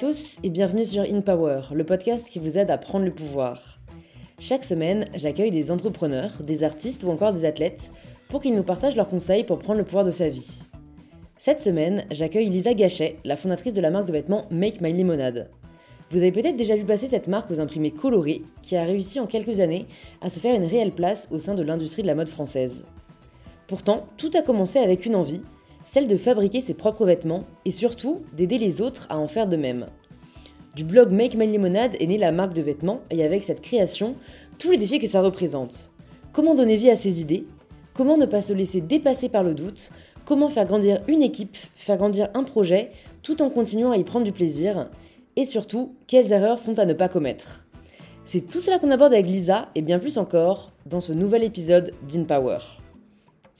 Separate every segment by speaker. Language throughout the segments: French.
Speaker 1: tous et bienvenue sur In Power, le podcast qui vous aide à prendre le pouvoir. Chaque semaine, j'accueille des entrepreneurs, des artistes ou encore des athlètes pour qu'ils nous partagent leurs conseils pour prendre le pouvoir de sa vie. Cette semaine, j'accueille Lisa Gachet, la fondatrice de la marque de vêtements Make My Limonade. Vous avez peut-être déjà vu passer cette marque aux imprimés colorés qui a réussi en quelques années à se faire une réelle place au sein de l'industrie de la mode française. Pourtant, tout a commencé avec une envie, celle de fabriquer ses propres vêtements et surtout d'aider les autres à en faire de même. Du blog Make My Lemonade est née la marque de vêtements et avec cette création, tous les défis que ça représente. Comment donner vie à ses idées? Comment ne pas se laisser dépasser par le doute? Comment faire grandir une équipe, faire grandir un projet tout en continuant à y prendre du plaisir? Et surtout, quelles erreurs sont à ne pas commettre? C'est tout cela qu'on aborde avec Lisa et bien plus encore dans ce nouvel épisode d'InPower.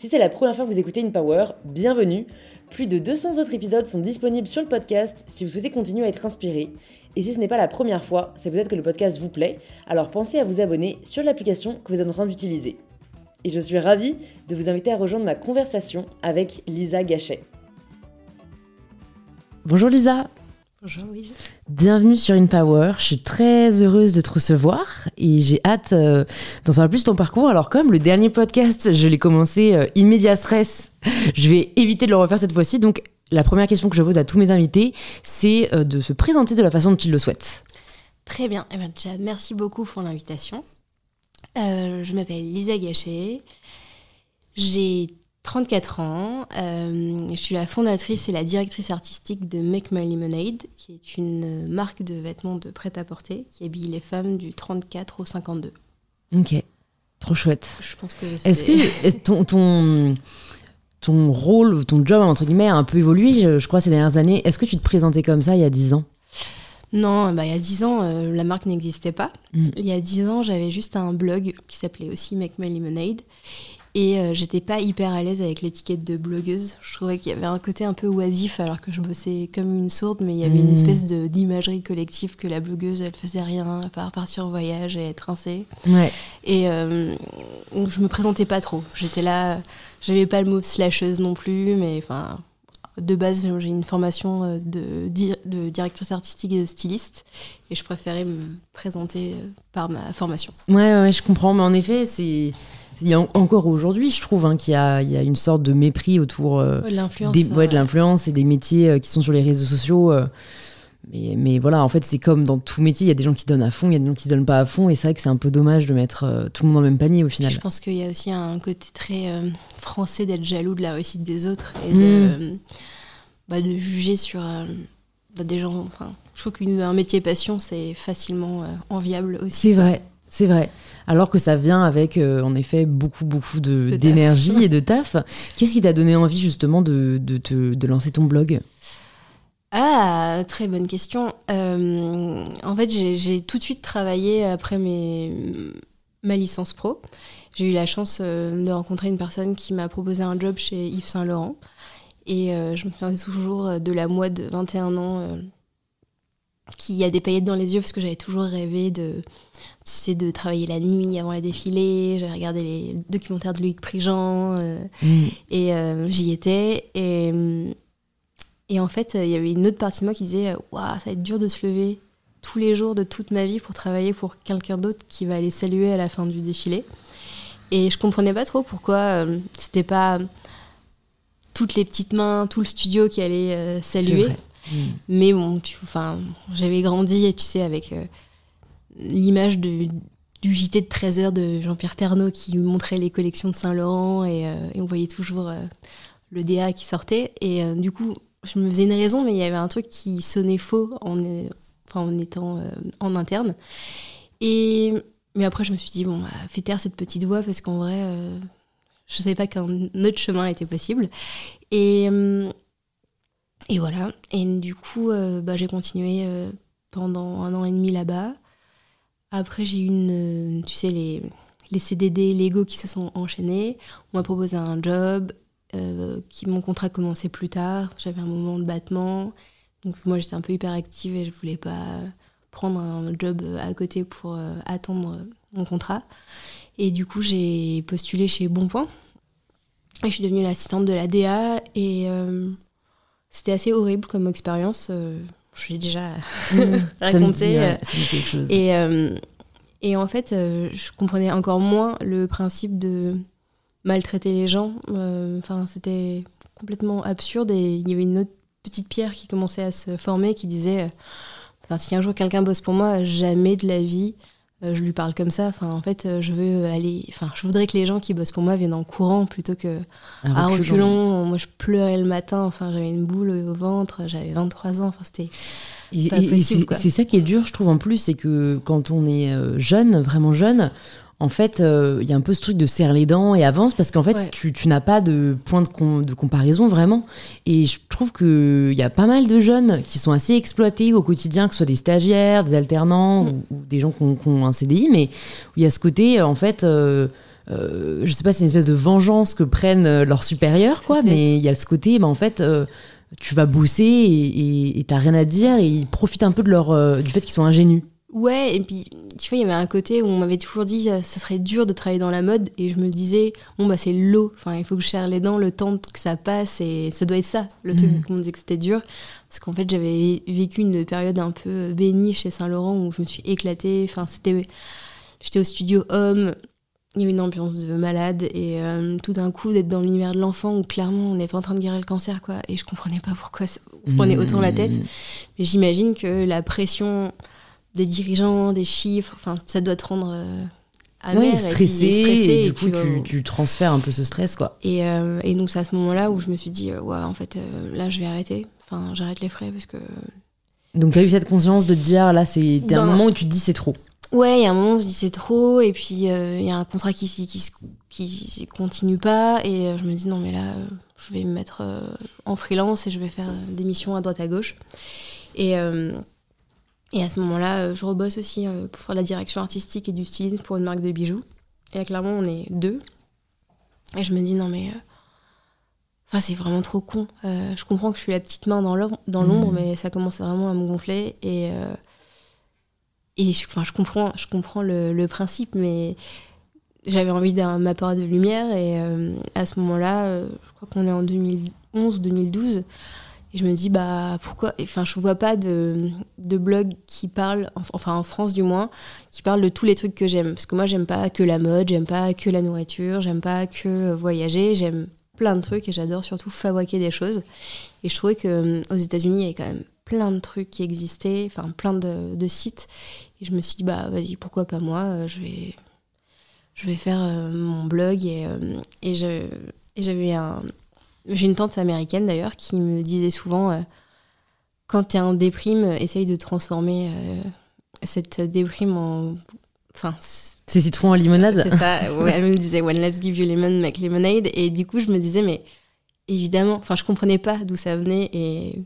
Speaker 1: Si c'est la première fois que vous écoutez InPower, bienvenue. Plus de 200 autres épisodes sont disponibles sur le podcast si vous souhaitez continuer à être inspiré. Et si ce n'est pas la première fois, c'est peut-être que le podcast vous plaît, alors pensez à vous abonner sur l'application que vous êtes en train d'utiliser. Et je suis ravie de vous inviter à rejoindre ma conversation avec Lisa Gachet. Bonjour Lisa
Speaker 2: Bonjour Louise.
Speaker 1: Bienvenue sur InPower. Je suis très heureuse de te recevoir et j'ai hâte euh, d'en savoir plus ton parcours. Alors comme le dernier podcast, je l'ai commencé euh, in stress, je vais éviter de le refaire cette fois-ci. Donc la première question que je pose à tous mes invités, c'est euh, de se présenter de la façon dont ils le souhaitent.
Speaker 2: Très bien. Eh déjà, merci beaucoup pour l'invitation. je m'appelle Lisa Gachet. J'ai 34 ans. Euh, je suis la fondatrice et la directrice artistique de Make My Lemonade, qui est une marque de vêtements de prêt-à-porter qui habille les femmes du 34 au 52.
Speaker 1: Ok, trop chouette.
Speaker 2: Je pense que
Speaker 1: Est-ce que ton, ton, ton rôle ton job, entre guillemets, a un peu évolué, je crois, ces dernières années? Est-ce que tu te présentais comme ça il y a 10 ans?
Speaker 2: Non, bah, il y a 10 ans, euh, la marque n'existait pas. Mm. Il y a 10 ans, j'avais juste un blog qui s'appelait aussi Make My Lemonade. Et euh, j'étais pas hyper à l'aise avec l'étiquette de blogueuse. Je trouvais qu'il y avait un côté un peu oisif alors que je bossais comme une sourde, mais il y avait une hmm. espèce d'imagerie collective que la blogueuse, elle faisait rien à part partir en voyage et être rincée.
Speaker 1: Ouais.
Speaker 2: Et euh, je me présentais pas trop. J'étais là, j'avais pas le mot slasheuse non plus, mais enfin, de base, j'ai une formation euh, de, de, directrice artistique et de styliste, et je préférais me présenter euh, par ma formation.
Speaker 1: Ouais, ouais, je comprends, mais en effet, c'est il y a encore aujourd'hui, je trouve, hein, qu'il y, a, une sorte de mépris autour
Speaker 2: euh, de
Speaker 1: l'influence et des métiers euh, qui sont sur les réseaux sociaux. Euh. mais, voilà, en fait, c'est comme dans tout métier, il y a des gens qui donnent à fond, il y a des gens qui ne donnent pas à fond, et c'est vrai que c'est un peu dommage de mettre tout le monde dans le même panier au final.
Speaker 2: Je pense qu'il y a aussi un côté très français d'être jaloux de la réussite des autres et de, mm. bah, de juger sur bah, des gens. Enfin, je trouve qu'un métier passion, c'est facilement enviable aussi.
Speaker 1: C'est vrai, c'est vrai. Alors que ça vient avec, euh, en effet, beaucoup, beaucoup d'énergie et de taf. Qu'est-ce qui t'a donné envie, justement, de, de, lancer ton blog?
Speaker 2: Ah, très bonne question. Euh, en fait, j'ai tout de suite travaillé après mes, ma licence pro. J'ai eu la chance euh, de rencontrer une personne qui m'a proposé un job chez Yves Saint Laurent. Et je me souviens toujours de la moi de 21 ans qui a des paillettes dans les yeux parce que j'avais toujours rêvé de c'est de travailler la nuit avant les défilés. J'ai regardé les documentaires de Loïc Prigent euh, mm. et euh, j'y étais. Et, et en fait, il y avait une autre partie de moi qui disait Waouh, ça va être dur de se lever tous les jours de toute ma vie pour travailler pour quelqu'un d'autre qui va aller saluer à la fin du défilé. Et je comprenais pas trop pourquoi euh, c'était pas toutes les petites mains, tout le studio qui allait saluer. Mm. Mais bon, j'avais grandi, tu sais, avec l'image du JT de 13h de Jean-Pierre Pernaud qui montrait les collections de Saint-Laurent et, euh, on voyait toujours euh, le DA qui sortait. Et euh, du coup, je me faisais une raison, mais il y avait un truc qui sonnait faux en, en étant en interne. Et, mais après, je me suis dit, bon, bah, fais taire cette petite voix parce qu'en vrai, je ne savais pas qu'un autre chemin était possible. Et, et voilà. Et du coup, bah, j'ai continué pendant un an et demi là-bas. Après, j'ai eu une, euh, tu sais, les, les CDD Lego qui se sont enchaînés. On m'a proposé un job, euh, qui mon contrat commençait plus tard. J'avais un moment de battement. Donc moi, j'étais un peu hyperactive et je voulais pas prendre un job à côté pour euh, attendre mon contrat. Et du coup, j'ai postulé chez Bonpoint. Et je suis devenue l'assistante de la DA. Et c'était assez horrible comme expérience. je je l'ai déjà raconté.
Speaker 1: quelque chose.
Speaker 2: Et, et en fait, je comprenais encore moins le principe de maltraiter les gens. Enfin, c'était complètement absurde et il y avait une autre petite pierre qui commençait à se former qui disait si un jour quelqu'un bosse pour moi, jamais de la vie euh, je lui parle comme ça. Enfin, en fait, euh, je veux aller. Enfin, je voudrais que les gens qui bossent pour moi viennent en courant plutôt que à reculons. Moi, je pleurais le matin. Enfin, j'avais une boule au ventre. J'avais 23 ans. Enfin, c'était.
Speaker 1: c'est ça qui est dur, je trouve, en plus, c'est que quand on est euh, jeune, vraiment jeune, en fait, il euh, y a un peu ce truc de serre les dents et avance parce qu'en fait, tu, n'as pas de point de, comparaison vraiment. Et je trouve qu'il y a pas mal de jeunes qui sont assez exploités au quotidien, que ce soit des stagiaires, des alternants mm. ou, des gens qui ont, un CDI, mais où il y a ce côté, en fait. Euh, euh, je sais pas, c'est une espèce de vengeance que prennent leurs supérieurs, quoi, mais il y a ce côté, bah, en fait, tu vas bosser et t'as rien à dire et ils profitent un peu de leur, du fait qu'ils sont ingénus.
Speaker 2: Ouais, et puis tu vois, il y avait un côté où on m'avait toujours dit ça serait dur de travailler dans la mode, et je me disais, bon, bah c'est l'eau, enfin, il faut que je serre les dents le temps que ça passe, et ça doit être ça, le truc mmh. qu'on me disait que c'était dur. Parce qu'en fait, j'avais vécu une période un peu bénie chez Saint-Laurent où je me suis éclatée, enfin, c'était. J'étais au studio Homme, il y avait une ambiance de malade, et euh, tout d'un coup, d'être dans l'univers de l'enfant où clairement on n'est pas en train de guérir le cancer, quoi, et je comprenais pas pourquoi on se prenait autant la tête. Mmh. Mais j'imagine que la pression des dirigeants, des chiffres. Enfin, ça doit te rendre euh,
Speaker 1: amer stressé, et, du coup, tu, transfères un peu ce stress, quoi.
Speaker 2: Et, euh, et donc, c'est à ce moment-là où je me suis dit, euh, ouais, en fait, là, je vais arrêter. Enfin, j'arrête les frais parce que.
Speaker 1: Donc, tu as eu cette conscience de te dire, là, c'est un moment où tu te dis, c'est trop.
Speaker 2: Ouais, il y a un moment où je dis c'est trop, et puis il y a un contrat qui, qui, qui, continue pas, et je me dis non, mais là, je vais me mettre en freelance et je vais faire des missions à droite à gauche. Et, et à ce moment-là, euh, je rebosse aussi euh, pour faire la direction artistique et du stylisme pour une marque de bijoux. Et clairement, on est deux. Et je me dis, non, mais. Euh, enfin, c'est vraiment trop con. je comprends que je suis la petite main dans l'ombre, mmh. mais ça commence vraiment à me gonfler. Et, et je, enfin, je comprends, je comprends le, principe, mais j'avais envie d'un apport de lumière. Et à ce moment-là, je crois qu'on est en 2011-2012. Et je me dis, bah pourquoi Enfin, je vois pas de, blog qui parle, enfin en France du moins, qui parle de tous les trucs que j'aime. Parce que moi, j'aime pas que la mode, j'aime pas que la nourriture, j'aime pas que voyager, j'aime plein de trucs et j'adore surtout fabriquer des choses. Et je trouvais qu'aux États-Unis, il y avait quand même plein de trucs qui existaient, enfin plein de, sites. Et je me suis dit, bah vas-y, pourquoi pas moi Je vais, je vais faire euh, mon blog et, euh, et j'avais un, j'ai une tante américaine d'ailleurs qui me disait souvent euh, quand tu es en déprime, essaye de transformer euh, cette déprime en. Enfin,
Speaker 1: c'est citron en limonade
Speaker 2: C'est ça. elle me disait When lives give you lemon, make lemonade. Et du coup, je me disais, mais évidemment, enfin, je comprenais pas d'où ça venait. Et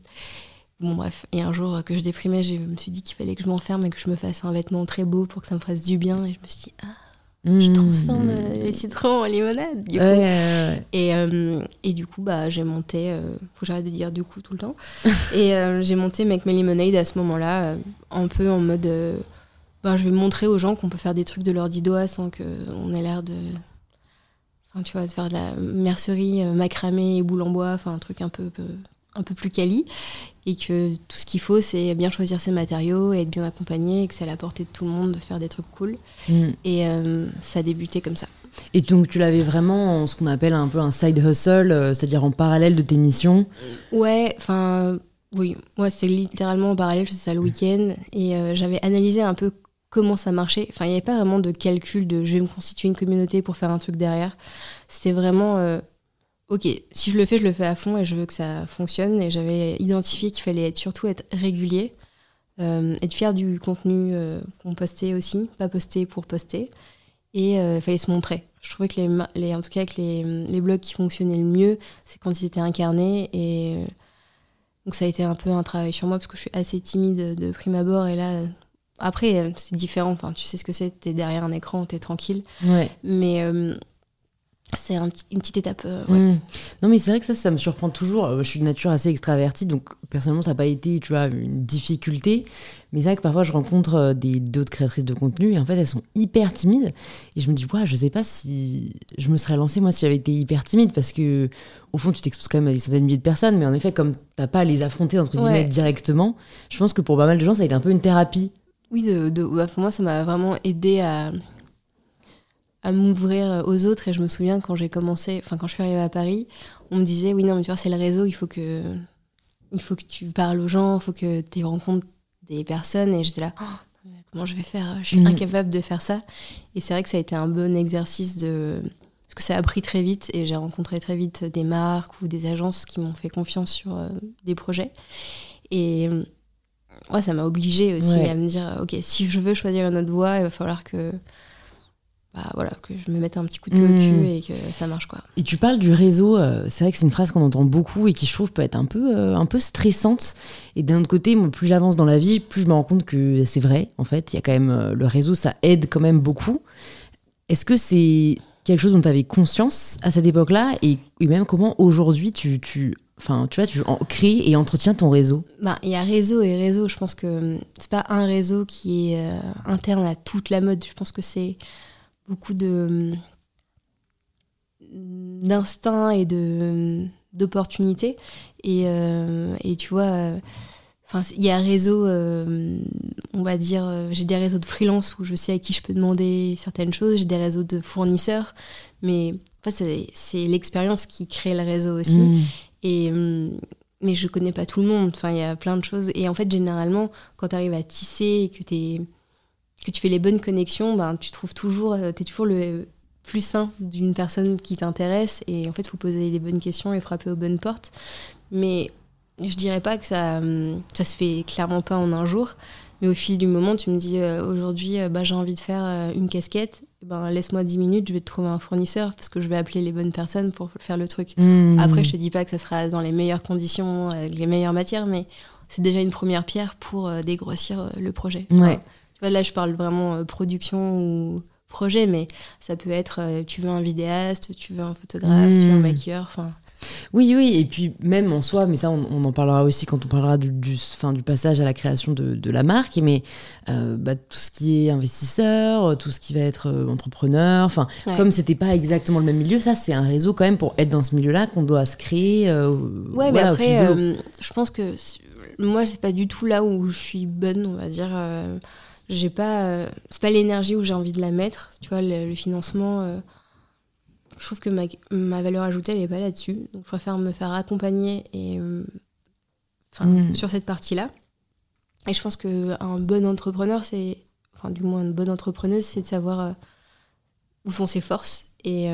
Speaker 2: bon, bref. Et un jour que je déprimais, je me suis dit qu'il fallait que je m'enferme et que je me fasse un vêtement très beau pour que ça me fasse du bien. Et je me suis dit, ah je mmh. transforme euh, les citrons en limonade. Du coup. Et, euh, et, du coup, bah, j'ai monté, euh, faut que j'arrête de dire du coup tout le temps. et j'ai monté Make My Lemonade à ce moment-là, un peu en mode, bah, je vais montrer aux gens qu'on peut faire des trucs de leur doigts sans qu'on ait l'air de. Enfin, tu vois, de faire de la mercerie, macramé et boule en bois, enfin, un truc un peu, peu un peu plus quali et que tout ce qu'il faut c'est bien choisir ses matériaux et être bien accompagné et que c'est à la portée de tout le monde de faire des trucs cool. Mm. et euh, ça a débuté comme ça.
Speaker 1: Et donc tu l'avais vraiment en ce qu'on appelle un peu un side hustle euh, c'est-à-dire en parallèle de tes missions?
Speaker 2: Ouais enfin oui. Moi c'est littéralement en parallèle je faisais ça le week-end et euh, j'avais analysé un peu comment ça marchait. Enfin il n'y avait pas vraiment de calcul de je vais me constituer une communauté pour faire un truc derrière. C'était vraiment ok, si je le fais, je le fais à fond et je veux que ça fonctionne. Et j'avais identifié qu'il fallait être, surtout être régulier, euh, être fier du contenu euh, qu'on postait aussi, pas poster pour poster. Et euh, il fallait se montrer. Je trouvais que les, en tout cas que les, blogs qui fonctionnaient le mieux, c'est quand ils étaient incarnés. Et donc ça a été un peu un travail sur moi parce que je suis assez timide de, prime abord. Et là, après, c'est différent. Enfin, tu sais ce que c'est. T'es derrière un écran, t'es tranquille.
Speaker 1: Ouais.
Speaker 2: Mais c'est une petite étape. Euh, mmh.
Speaker 1: Non, mais c'est vrai que ça, ça me surprend toujours. Euh, je suis de nature assez extravertie, donc personnellement, ça n'a pas été, tu vois, une difficulté. Mais c'est vrai que parfois, je rencontre euh, des d'autres créatrices de contenu et en fait, elles sont hyper timides. Et je me dis, ouais, je sais pas si je me serais lancée moi si j'avais été hyper timide parce que au fond, tu t'exposes quand même à des centaines de milliers de personnes. Mais en effet, comme t'as pas à les affronter entre guillemets directement, je pense que pour pas mal de gens, ça a été un peu une thérapie.
Speaker 2: Oui, de, de bah, pour moi, ça m'a vraiment aidé à à m'ouvrir aux autres. Et je me souviens quand j'ai commencé, enfin quand je suis arrivée à Paris, on me disait oui non mais tu vois c'est le réseau, il faut que il faut que tu parles aux gens, il faut que tu rencontres des personnes. Et j'étais là, oh, comment je vais faire? Je suis mm. incapable de faire ça. Et c'est vrai que ça a été un bon exercice de parce que ça a pris très vite et j'ai rencontré très vite des marques ou des agences qui m'ont fait confiance sur euh, des projets. Et ouais, ça m'a obligée aussi à me dire, ok, si je veux choisir une autre voie, il va falloir que bah, voilà, que je me mette un petit coup de pied au cul hmm. et que ça marche. quoi.
Speaker 1: Et tu parles du réseau, euh, c'est vrai que c'est une phrase qu'on entend beaucoup et qui je trouve peut être un peu, euh, un peu stressante. Et d'un autre côté, moi, plus j'avance dans la vie, plus je me rends compte que c'est vrai. En fait, il y a quand même euh, le réseau, ça aide quand même beaucoup. Est-ce que c'est quelque chose dont tu avais conscience à cette époque-là et, même comment aujourd'hui tu, tu, enfin, tu vois, tu crées et entretiens ton réseau?
Speaker 2: Bah, Il y a réseau et réseau. Je pense que hum, c'est pas un réseau qui est interne à toute la mode. Je pense que c'est beaucoup de d'instinct et de d'opportunités et, euh, et, tu vois euh, enfin il y a un réseau euh, on va dire j'ai des réseaux de freelance où je sais à qui je peux demander certaines choses j'ai des réseaux de fournisseurs mais enfin, c'est l'expérience qui crée le réseau aussi. Mm. et mais je connais pas tout le monde enfin il y a plein de choses. Et en fait généralement quand tu arrives à tisser et que tu es que tu fais les bonnes connexions, ben, tu trouves toujours, euh, tu es toujours le plus sain d'une personne qui t'intéresse. Et en fait, il faut poser les bonnes questions et frapper aux bonnes portes. Mais je dirais pas que ça, ça se fait clairement pas en un jour. Mais au fil du moment, tu me dis euh, aujourd'hui, euh, bah, j'ai envie de faire une casquette. Eh ben, laisse-moi 10 minutes, je vais te trouver un fournisseur parce que je vais appeler les bonnes personnes pour faire le truc. Mmh. Après, je te dis pas que ça sera dans les meilleures conditions, avec les meilleures matières, mais c'est déjà une première pierre pour dégrossir le projet.
Speaker 1: Ouais
Speaker 2: là, je parle vraiment euh, production ou projet, mais ça peut être euh, tu veux un vidéaste, tu veux un photographe, tu veux un hmm. maquilleur, enfin.
Speaker 1: Oui, oui, et puis même en soi, mais ça on, en parlera aussi quand on parlera du, du, fin, du passage à la création de, de la marque, mais euh, bah, tout ce qui est investisseur, tout ce qui va être entrepreneur, enfin, comme c'était pas exactement le même milieu, ça c'est un réseau quand même pour être dans ce milieu-là qu'on doit se créer.
Speaker 2: ouais, mais après, je pense que moi c'est pas du tout là où je suis bonne, on va dire j'ai pas euh, c'est pas l'énergie où j'ai envie de la mettre tu vois le, financement euh, je trouve que ma, ma, valeur ajoutée elle est pas là-dessus donc je préfère me faire accompagner et euh, mm. sur cette partie là et je pense que un bon entrepreneur c'est enfin du moins une bonne entrepreneuse c'est de savoir où sont ses forces et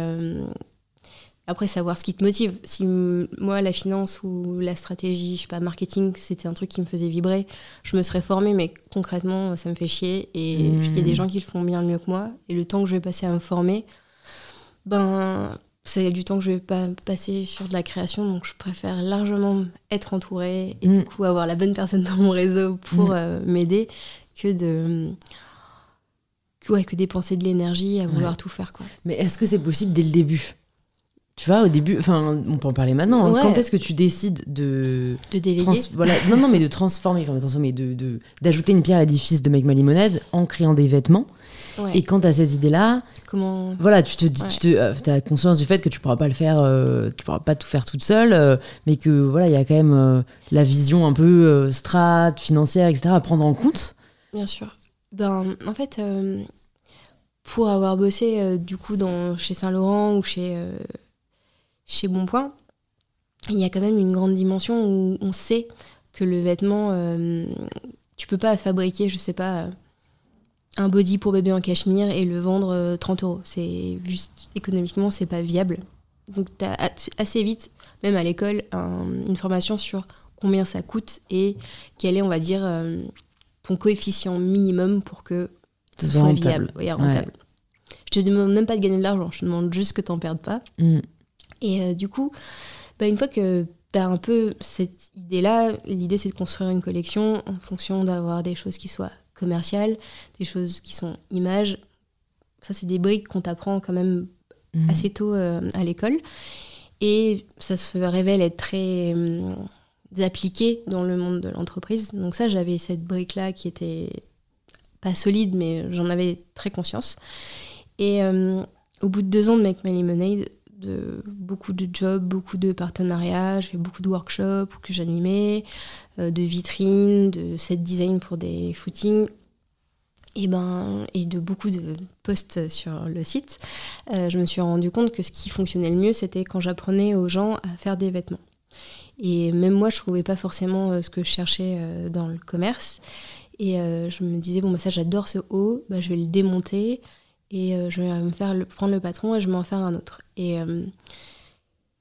Speaker 2: après, savoir ce qui te motive. Si moi, la finance ou la stratégie, je sais pas, marketing, c'était un truc qui me faisait vibrer, je me serais formée, mais concrètement, ça me fait chier. Et il y a des gens qui le font bien mieux que moi. Et le temps que je vais passer à me former, ben, c'est du temps que je vais pas passer sur de la création. Donc, je préfère largement être entourée et du mmh. coup avoir la bonne personne dans mon réseau pour mmh. euh, m'aider que de. Que, ouais, que dépenser de l'énergie à vouloir tout faire. Quoi.
Speaker 1: Mais est-ce que c'est possible dès le début? Tu vois, au début, enfin, on peut en parler maintenant. Hein. Quand est-ce que tu décides de.
Speaker 2: De déléguer
Speaker 1: voilà, Non, non, mais de transformer, enfin, transformer, de, d'ajouter une pierre à l'édifice de Make My Limonade en créant des vêtements. Et quand tu as cette idée-là,
Speaker 2: comment
Speaker 1: Voilà, tu te, tu te, euh, as conscience du fait que tu pourras pas le faire, euh, tu pourras pas tout faire toute seule, euh, mais que voilà, il y a quand même la vision un peu strat, financière, etc. à prendre en compte.
Speaker 2: Bien sûr. Ben, en fait, pour avoir bossé du coup dans, chez Saint Laurent ou chez chez Bonpoint, il y a quand même une grande dimension où on sait que le vêtement, euh, tu peux pas fabriquer, je sais pas, un body pour bébé en cachemire et le vendre 30 euh, euros. C'est juste économiquement, c'est pas viable. Donc tu as assez vite, même à l'école, une formation sur combien ça coûte et quel est, on va dire, euh, ton coefficient minimum pour que ce soit viable et rentable. Je te demande même pas de gagner de l'argent, je te demande juste que tu n'en perdes pas. Mm. Et euh, du coup, bah, une fois que tu as un peu cette idée-là, l'idée c'est de construire une collection en fonction d'avoir des choses qui soient commerciales, des choses qui sont images. Ça, c'est des briques qu'on t'apprend quand même mmh. assez tôt à l'école. Et ça se révèle être très hum, appliqué dans le monde de l'entreprise. Donc ça, j'avais cette brique-là qui était pas solide, mais j'en avais très conscience. Et au bout de deux ans de Make My Lemonade, de beaucoup de jobs, beaucoup de partenariats, j'ai fait beaucoup de workshops que j'animais, euh, de vitrines, de set design pour des footings, et, ben, et de beaucoup de posts sur le site, euh, je me suis rendu compte que ce qui fonctionnait le mieux, c'était quand j'apprenais aux gens à faire des vêtements. Et même moi, je trouvais pas forcément euh, ce que je cherchais dans le commerce. Et je me disais, bon, bah, ça, j'adore ce haut, bah, je vais le démonter et je vais me faire prendre le patron et je vais m'en faire un autre. Et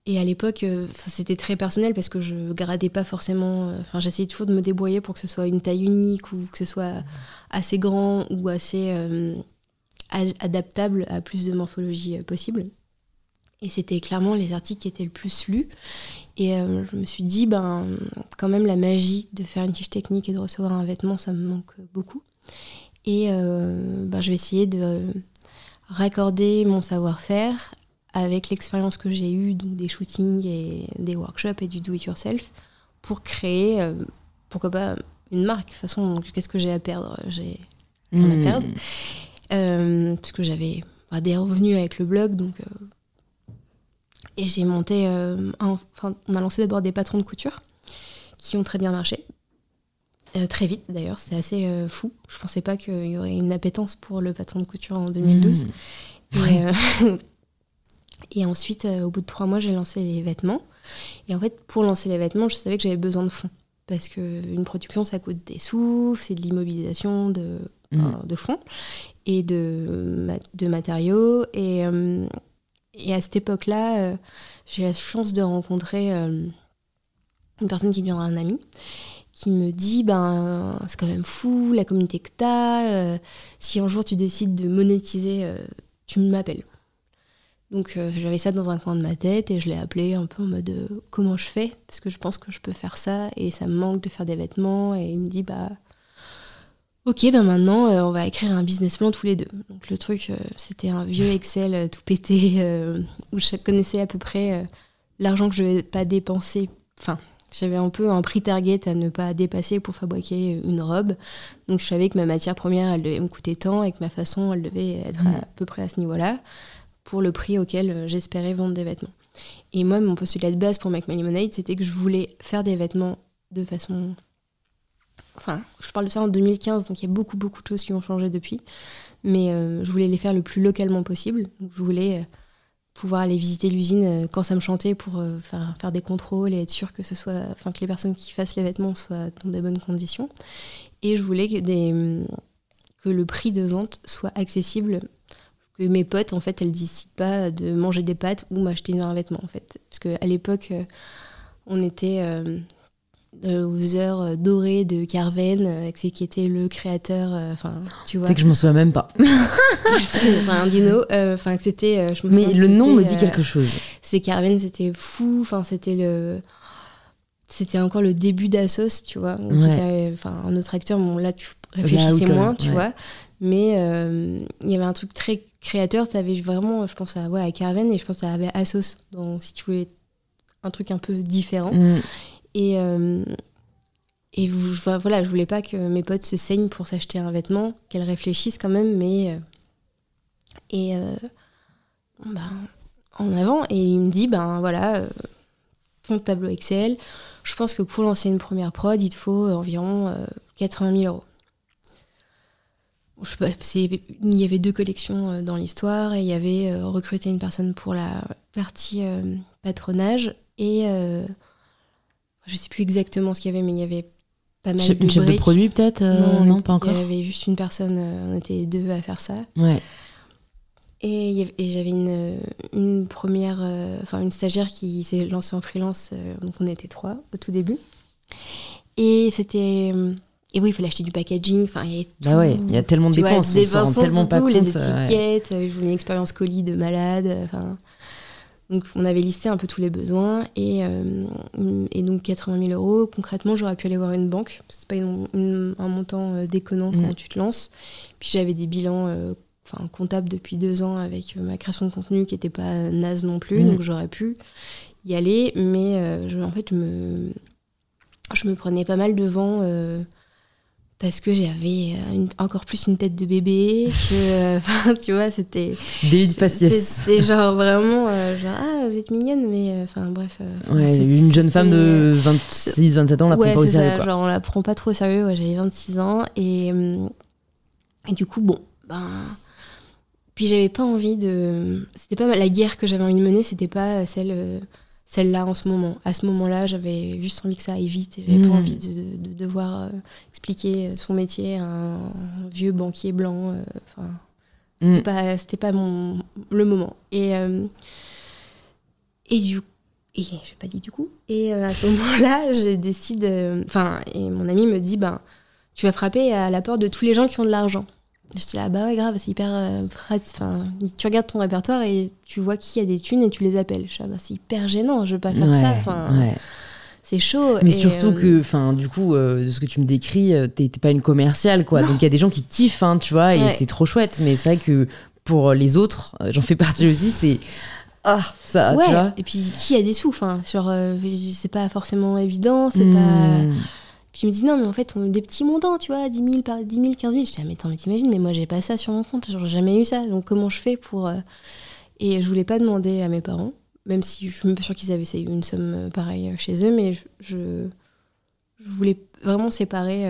Speaker 2: et à l'époque, euh, c'était très personnel parce que je gradais pas forcément. Euh, enfin, j'essayais toujours de me débrouiller pour que ce soit une taille unique ou que ce soit assez grand ou assez euh, adaptable à plus de morphologie possible. Et c'était clairement les articles qui étaient le plus lus. Et je me suis dit, ben, quand même, la magie de faire une fiche technique et de recevoir un vêtement, ça me manque beaucoup. Et ben, je vais essayer de raccorder mon savoir-faire avec l'expérience que j'ai eue, donc des shootings et des workshops et du do-it-yourself, pour créer, euh, pourquoi pas, une marque. De toute façon, qu'est-ce que j'ai à perdre? J'ai rien à hmm. perdre. Euh, puisque j'avais des revenus avec le blog, donc. Euh, et j'ai monté. enfin, on a lancé d'abord des patrons de couture qui ont très bien marché. Très vite d'ailleurs, c'est assez fou. Je pensais pas qu'il y aurait une appétence pour le patron de couture en 2012. Hmm. Et ensuite, euh, au bout de trois mois, j'ai lancé les vêtements. Et en fait, pour lancer les vêtements, je savais que j'avais besoin de fonds. Parce qu'une production, ça coûte des sous, c'est de l'immobilisation de, mmh. de fonds et de, de matériaux. Et, euh, et à cette époque-là, euh, j'ai la chance de rencontrer une personne qui deviendra un ami qui me dit ben c'est quand même fou la communauté que tu as si un jour tu décides de monétiser tu m'appelles donc euh, j'avais ça dans un coin de ma tête et je l'ai appelé un peu en mode euh, comment je fais? Parce que je pense que je peux faire ça et ça me manque de faire des vêtements et il me dit bah ok ben maintenant euh, on va écrire un business plan tous les deux. Donc le truc c'était un vieux Excel tout pété où je connaissais à peu près l'argent que je vais pas dépenser. Enfin j'avais un peu un prix target à ne pas dépasser pour fabriquer une robe. Donc je savais que ma matière première elle devait me coûter tant et que ma façon elle devait être à peu près à ce niveau-là pour le prix auquel euh, j'espérais vendre des vêtements. Et moi, mon postulat de base pour Make My Lemonade, c'était que je voulais faire des vêtements de façon. Enfin, je parle de ça en 2015, donc il y a beaucoup, beaucoup de choses qui ont changé depuis. Mais euh, je voulais les faire le plus localement possible. Donc, je voulais euh, pouvoir aller visiter l'usine quand ça me chantait pour faire, faire, des contrôles et être sûr que ce soit, enfin que les personnes qui fassent les vêtements soient dans des bonnes conditions. Et je voulais que, le prix de vente soit accessible que mes potes, en fait, elles décident pas de manger des pâtes ou m'acheter un vêtement, en fait. Parce qu'à l'époque, euh, on était euh, aux heures dorées de Carven, euh, qui était le créateur, enfin, tu vois.
Speaker 1: C'est que je m'en souviens même pas.
Speaker 2: enfin, un dino, enfin, c'était...
Speaker 1: Mais le nom me dit quelque chose.
Speaker 2: C'est Carven, c'était fou, enfin, c'était le c'était encore le début d'Assos, tu vois. Enfin, un autre acteur, bon, là, tu réfléchissais moins, tu vois. Mais euh, il y avait un truc très créateur. Tu avais vraiment, je pense à, ouais, à Carven et je pense à Asos, donc si tu voulais un truc un peu différent. Mm. Et, euh, et voilà, je voulais pas que mes potes se saignent pour s'acheter un vêtement, qu'elles réfléchissent quand même, mais. Euh, et. ben, en avant. Et il me dit, ben voilà, ton tableau Excel. Je pense que pour lancer une première prod, il te faut environ 80 000 euros il y avait deux collections euh, dans l'histoire et il y avait euh, recruté une personne pour la partie euh, patronage et je sais plus exactement ce qu'il y avait mais il y avait pas mal de
Speaker 1: une chef de produit peut-être non, pas encore
Speaker 2: il y avait juste une personne on était deux à faire ça
Speaker 1: ouais
Speaker 2: et, j'avais une, une, première enfin une stagiaire qui s'est lancée en freelance donc on était trois au tout début et c'était et oui, il fallait acheter du packaging. Enfin, il y a
Speaker 1: bah ouais, il y a tellement de dépenses, des on tellement pas
Speaker 2: tout, les étiquettes. Euh, je voulais une expérience colis de malade. Enfin, donc, on avait listé un peu tous les besoins et, euh, et donc 80 000 euros. Concrètement, j'aurais pu aller voir une banque. C'est pas un montant euh, déconnant quand tu te lances. Puis j'avais des bilans enfin, comptable depuis deux ans avec ma création de contenu qui n'était pas naze non plus, donc j'aurais pu y aller, mais je, en fait, je me, je me prenais pas mal devant parce que j'avais euh, encore plus une tête de bébé que euh, tu vois c'était
Speaker 1: délit de faciès.
Speaker 2: c'est genre vraiment euh, genre ah vous êtes mignonne mais enfin bref
Speaker 1: ouais une jeune femme de 26 27 ans on la prend pas au sérieux ça,
Speaker 2: genre on la prend pas trop au sérieux ouais, j'avais 26 ans et, et du coup bon ben puis j'avais pas envie de c'était pas la guerre que j'avais envie de mener c'était pas celle celle-là en ce moment. À ce moment-là, j'avais juste envie que ça aille vite j'avais pas hmm. envie de, devoir euh, expliquer son métier à un vieux banquier blanc. Euh, enfin, c'était hmm. pas, c'était pas mon, le moment. Et, euh, et du et j'ai pas dit du coup. Et à ce moment-là, j'ai décidé. Enfin, et mon ami me dit ben, tu vas frapper à la porte de tous les gens qui ont de l'argent. J'étais là, bah ouais, grave, c'est hyper. Euh, enfin, tu regardes ton répertoire et tu vois qui a des thunes et tu les appelles. Je bah, c'est hyper gênant, je veux pas faire ça. Enfin, C'est chaud.
Speaker 1: Mais surtout euh, que, enfin, du coup, euh, de ce que tu me décris, t'es pas une commerciale, quoi. Donc il y a des gens qui kiffent, hein, tu vois, et c'est trop chouette. Mais c'est vrai que pour les autres, j'en fais partie aussi, c'est. Ah, ça, tu vois.
Speaker 2: Et puis, qui a des sous Enfin, genre, c'est pas forcément évident, c'est pas hmm. Puis il me dit non, mais en fait, on des petits montants, tu vois, 10 000, par 10 000, 15 000. Je dis, ah, mais attends, mais t'imagines, mais moi, j'ai pas ça sur mon compte, j'aurais jamais eu ça. Donc, comment je fais pour. Euh, et je voulais pas demander à mes parents, même si je suis même pas sûre qu'ils avaient une somme euh, pareille euh, chez eux, mais je, je, voulais vraiment séparer.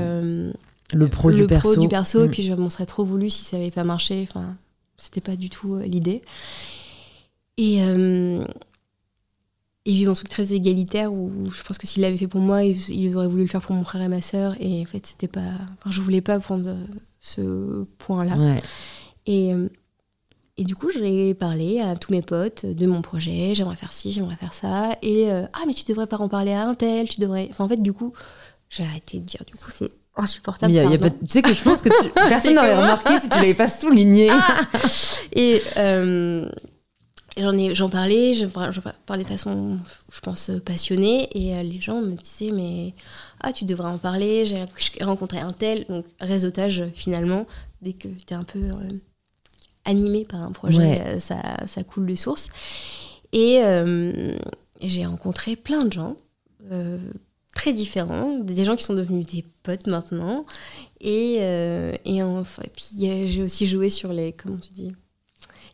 Speaker 1: le pro du perso.
Speaker 2: du perso, et mm. puis je m'en serais trop voulu si ça avait pas marché. Enfin, c'était pas du tout l'idée. Et il vit dans un truc très égalitaire où je pense que s'il l'avait fait pour moi, il, aurait voulu le faire pour mon frère et ma sœur. Et en fait, c'était pas. Enfin, je voulais pas prendre ce point-là. Et, et du coup, j'ai parlé à tous mes potes de mon projet. J'aimerais faire ci, j'aimerais faire ça. Et euh, ah, mais tu devrais pas en parler à un tel, tu devrais. Enfin, en fait, du coup, j'ai arrêté de dire. Du coup, c'est insupportable.
Speaker 1: Y a, pas... Tu sais que je pense que personne n'aurait remarqué si tu l'avais pas souligné. Ah
Speaker 2: et. Euh, j'en ai j'en parlais je parlais de façon je pense passionnée. Et euh, les gens me disaient mais ah tu devrais en parler j'ai rencontré un tel. Donc réseautage finalement dès que tu es un peu euh, animé par un projet euh, ça, ça, coule de source. Et j'ai rencontré plein de gens très différents des gens qui sont devenus des potes maintenant. Et et, enfin, et puis j'ai aussi joué sur les comment tu dis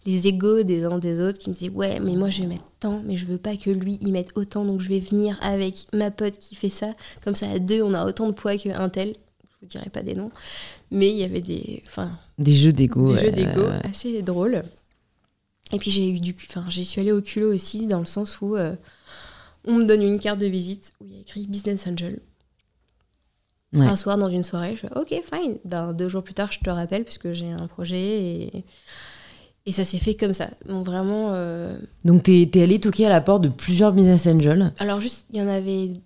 Speaker 2: les égaux des uns des autres qui me disaient ouais mais moi je vais mettre tant mais je veux pas que lui il mette autant donc je vais venir avec ma pote qui fait ça. Comme ça à deux on a autant de poids qu'un tel. Je vous dirai pas des noms. Mais il y avait des enfin
Speaker 1: des jeux d'ego
Speaker 2: des jeux d'ego assez drôles. Et puis j'ai eu du enfin j'y suis allée au culot aussi dans le sens où euh, on me donne une carte de visite où il y a écrit business angel. Un soir dans une soirée je fais ok fine. Ben, deux jours plus tard je te rappelle puisque j'ai un projet et et ça s'est fait comme ça. Donc vraiment. Euh...
Speaker 1: Donc t'es es allé toquer à la porte de plusieurs business angels.
Speaker 2: Alors juste, il y en avait, il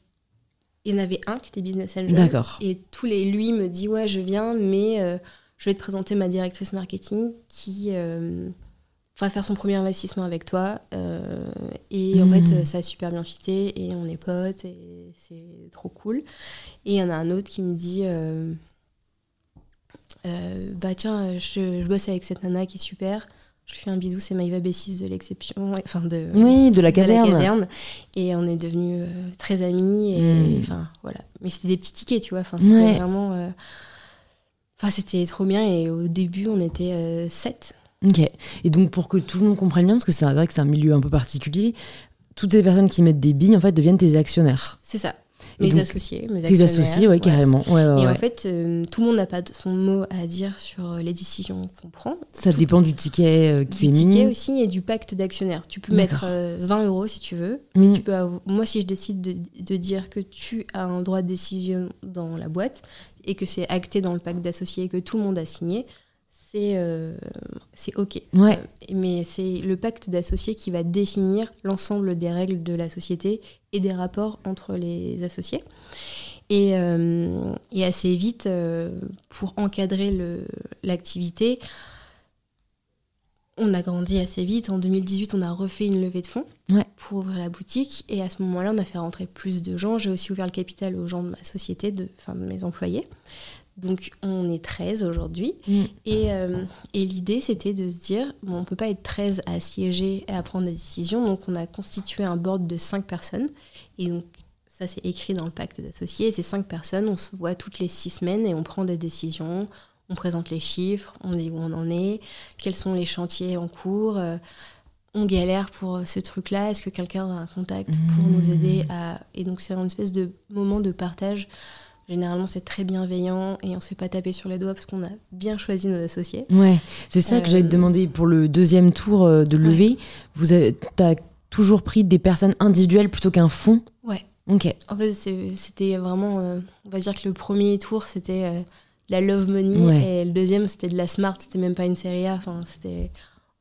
Speaker 2: y en avait un qui était business angel.
Speaker 1: D'accord.
Speaker 2: Et tous les, lui me dit ouais, je viens, mais euh, je vais te présenter ma directrice marketing qui euh, va faire son premier investissement avec toi. Et en fait, hmm. ça a super bien fité et on est potes et c'est trop cool. Et il y en a un autre qui me dit. bah tiens, je, je, bosse avec cette nana qui est super je lui fais un bisou, c'est Maïva Bessis de l'exception, enfin de,
Speaker 1: oui, de la caserne.
Speaker 2: Et on est devenus euh, très amis. Et, hmm. voilà. Mais c'était des petits tickets, tu vois. Enfin, c'était vraiment. Euh, enfin, c'était trop bien. Et au début, on était euh, sept.
Speaker 1: Ok. Et donc, pour que tout le monde comprenne bien, parce que c'est vrai que c'est un milieu un peu particulier, toutes ces personnes qui mettent des billes, en fait, deviennent tes actionnaires.
Speaker 2: C'est ça. Mes associés, mes
Speaker 1: Tes associés, oui, carrément. et
Speaker 2: en fait, euh, tout le monde n'a pas son mot à dire sur euh, les décisions qu'on prend.
Speaker 1: Ça dépend du ticket euh, qui
Speaker 2: est
Speaker 1: mis.
Speaker 2: Du ticket aussi et du pacte d'actionnaire. Tu peux mettre 20 euros si tu veux. Mais tu peux moi, si je décide de, de, dire que tu as un droit de décision dans la boîte et que c'est acté dans le pacte d'associés et que tout le monde a signé, c'est euh, c'est OK.
Speaker 1: Ouais.
Speaker 2: Euh, mais c'est le pacte d'associés qui va définir l'ensemble des règles de la société et des rapports entre les associés. Et, euh, et assez vite, pour encadrer l'activité, on a grandi assez vite. En 2018, on a refait une levée de fonds pour ouvrir la boutique. Et à ce moment-là, on a fait rentrer plus de gens. J'ai aussi ouvert le capital aux gens de ma société, de, enfin, de mes employés Donc on est 13 aujourd'hui.
Speaker 1: Mm.
Speaker 2: Et, euh, et l'idée, c'était de se dire, bon, on peut pas être 13 à siéger et à prendre des décisions. Donc on a constitué un board de 5 personnes. Et donc ça, c'est écrit dans le pacte d'associés. Ces 5 personnes, on se voit toutes les 6 semaines et on prend des décisions. On présente les chiffres, on dit où on en est, quels sont les chantiers en cours. euh, on galère pour ce truc-là. Est-ce que quelqu'un a un contact pour
Speaker 1: Mmh.
Speaker 2: nous aider à... Et donc c'est une espèce de moment de partage. Généralement, c'est très bienveillant et on se fait pas taper sur les doigts parce qu'on a bien choisi nos associés.
Speaker 1: Ouais, c'est ça que
Speaker 2: Euh,
Speaker 1: j'allais te demander pour le deuxième tour euh, de levée. Vous avez, t'as toujours pris des personnes individuelles plutôt qu'un fonds.
Speaker 2: Ouais.
Speaker 1: Ok.
Speaker 2: En fait, c'était vraiment... euh, on va dire que le premier tour, c'était euh, la love money
Speaker 1: Ouais.
Speaker 2: et le deuxième, c'était de la smart. C'était même pas une série A. Enfin, c'était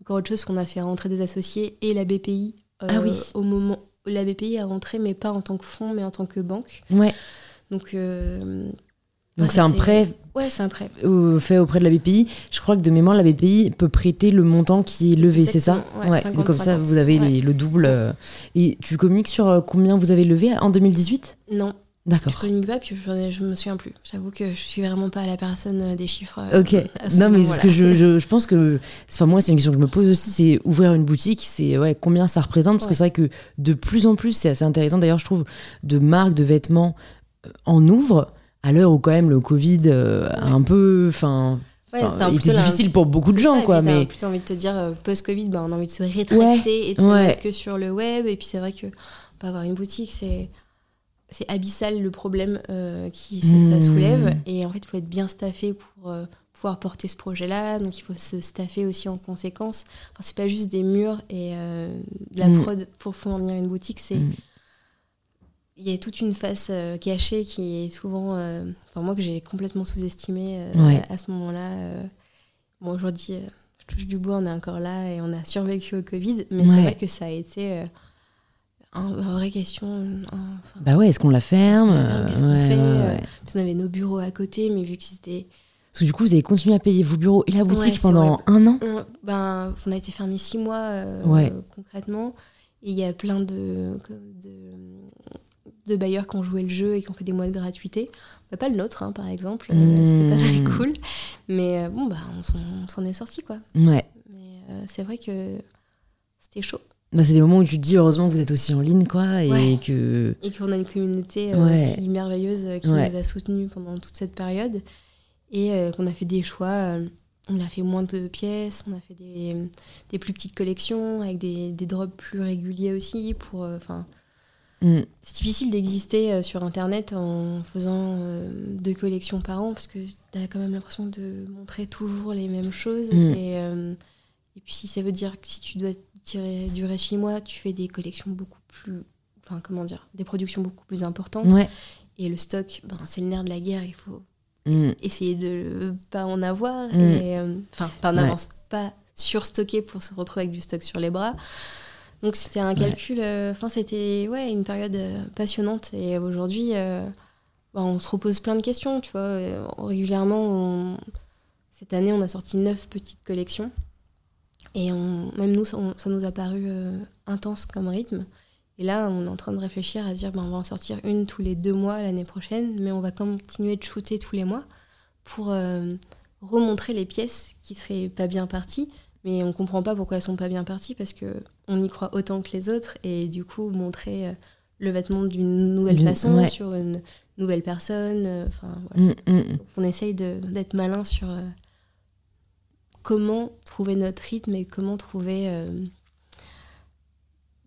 Speaker 2: encore autre chose parce qu'on a fait rentrer des associés et la BPI euh,
Speaker 1: Ah oui.
Speaker 2: au moment... La BPI a rentré, mais pas en tant que fonds, mais en tant que banque.
Speaker 1: Ouais.
Speaker 2: Donc, euh,
Speaker 1: Donc
Speaker 2: Ouais,
Speaker 1: c'est un prêt
Speaker 2: ouais, c'est un prêt.
Speaker 1: fait auprès de la BPI. Je crois que de mémoire, la BPI peut prêter le montant qui est levé, c'est ça
Speaker 2: Exactement, ouais, 50,
Speaker 1: Donc comme ça,
Speaker 2: 50.
Speaker 1: vous avez les-
Speaker 2: Ouais.
Speaker 1: le double. euh, Et tu communiques sur euh, combien vous avez levé en 2018
Speaker 2: Non, je
Speaker 1: D'accord.
Speaker 2: communique pas, puis je, je me souviens plus. J'avoue que je suis vraiment pas la personne des chiffres.
Speaker 1: Ok. Non, mais ce que je, je, je pense que, enfin moi, c'est une question que je me pose aussi, c'est ouvrir une boutique, c'est ouais, combien ça représente? Parce que
Speaker 2: Ouais.
Speaker 1: c'est vrai que de plus en plus, c'est assez intéressant. D'ailleurs, je trouve de marques de vêtements en ouvre à l'heure où quand même le Covid euh, a un peu, enfin,
Speaker 2: Ouais,
Speaker 1: il était difficile pour beaucoup de gens,
Speaker 2: ça,
Speaker 1: quoi.
Speaker 2: t'as
Speaker 1: Mais
Speaker 2: plutôt envie de te dire, euh, post-Covid, bah, on a envie de se rétracter et de se
Speaker 1: ouais.
Speaker 2: mettre que sur le web. Et puis c'est vrai que pas avoir une boutique, c'est c'est abyssal le problème euh, qui se- ça
Speaker 1: Mmh.
Speaker 2: soulève. Et en fait, il faut être bien staffé pour euh, pouvoir porter ce projet-là. Donc il faut se staffer aussi en conséquence. Enfin, c'est pas juste des murs et euh, de la
Speaker 1: Mmh.
Speaker 2: prod pour fournir une boutique, c'est
Speaker 1: Mmh.
Speaker 2: Il y a toute une face euh, cachée qui est souvent, euh, enfin moi que j'ai complètement sous-estimée euh,
Speaker 1: Ouais.
Speaker 2: à ce moment-là. Bon aujourd'hui, je touche du bois, on est encore là et on a survécu au Covid, mais
Speaker 1: Ouais.
Speaker 2: c'est vrai que ça a été un- une vraie question. enfin,
Speaker 1: bah ouais, est-ce qu'on la ferme?
Speaker 2: Qu'est-ce qu'on
Speaker 1: Ouais,
Speaker 2: fait on avait nos bureaux à côté, mais vu que c'était,
Speaker 1: Parce que du coup, vous avez continué à payer vos bureaux et la boutique pendant un an?
Speaker 2: On, ben, on a été fermé six mois concrètement, et il y a plein de, de de bailleurs qui ont joué le jeu et qui ont fait des mois de gratuité. Bah, pas le nôtre, hein, par exemple. Euh, C'était pas très
Speaker 1: Mmh.
Speaker 2: cool. Mais euh, bon, bah, on s'en- est sorti, quoi.
Speaker 1: Ouais.
Speaker 2: Mais euh, c'est vrai que c'était chaud.
Speaker 1: Bah, c'est des moments où tu te dis, heureusement, vous êtes aussi en ligne, quoi, et
Speaker 2: Ouais.
Speaker 1: que.
Speaker 2: Et qu'on a une communauté euh,
Speaker 1: Ouais.
Speaker 2: aussi merveilleuse qui
Speaker 1: Ouais.
Speaker 2: nous a soutenus pendant toute cette période. Et euh, qu'on a fait des choix. on a fait moins de pièces, on a fait des, des plus petites collections avec des, des drops plus réguliers aussi. Pour, euh,
Speaker 1: Mm.
Speaker 2: c'est difficile d'exister euh, sur Internet en faisant euh, deux collections par an parce que tu as quand même l'impression de montrer toujours les mêmes choses.
Speaker 1: Mm.
Speaker 2: Et, euh, et puis ça veut dire que si tu dois tirer, durer six mois, tu fais des collections beaucoup plus... Enfin, comment dire Des productions beaucoup plus importantes.
Speaker 1: Ouais.
Speaker 2: Et le stock, ben, c'est le nerf de la guerre, il faut
Speaker 1: Mm.
Speaker 2: essayer de pas en avoir. Et, euh, Enfin, pas en
Speaker 1: Ouais.
Speaker 2: avance, pas surstocker pour se retrouver avec du stock sur les bras. Donc c'était un calcul, euh, enfin c'était ouais, une période euh, passionnante. Et aujourd'hui, euh, ben, on se repose plein de questions, tu vois. régulièrement, on- cette année, on a sorti neuf petites collections. Et on... même nous, ça, on- ça nous a paru euh, intense comme rythme. Et là, on est en train de réfléchir à se dire, ben, on va en sortir une tous les deux mois l'année prochaine, mais on va continuer de shooter tous les mois pour euh, remontrer les pièces qui seraient pas bien parties. Mais on comprend pas pourquoi elles sont pas bien parties parce que on y croit autant que les autres et du coup montrer euh, le vêtement d'une nouvelle façon
Speaker 1: ouais.
Speaker 2: sur une nouvelle personne. euh, Enfin, voilà.
Speaker 1: Mm, mm.
Speaker 2: Donc, on essaye de- d'être malin sur euh, comment trouver notre rythme et comment trouver euh,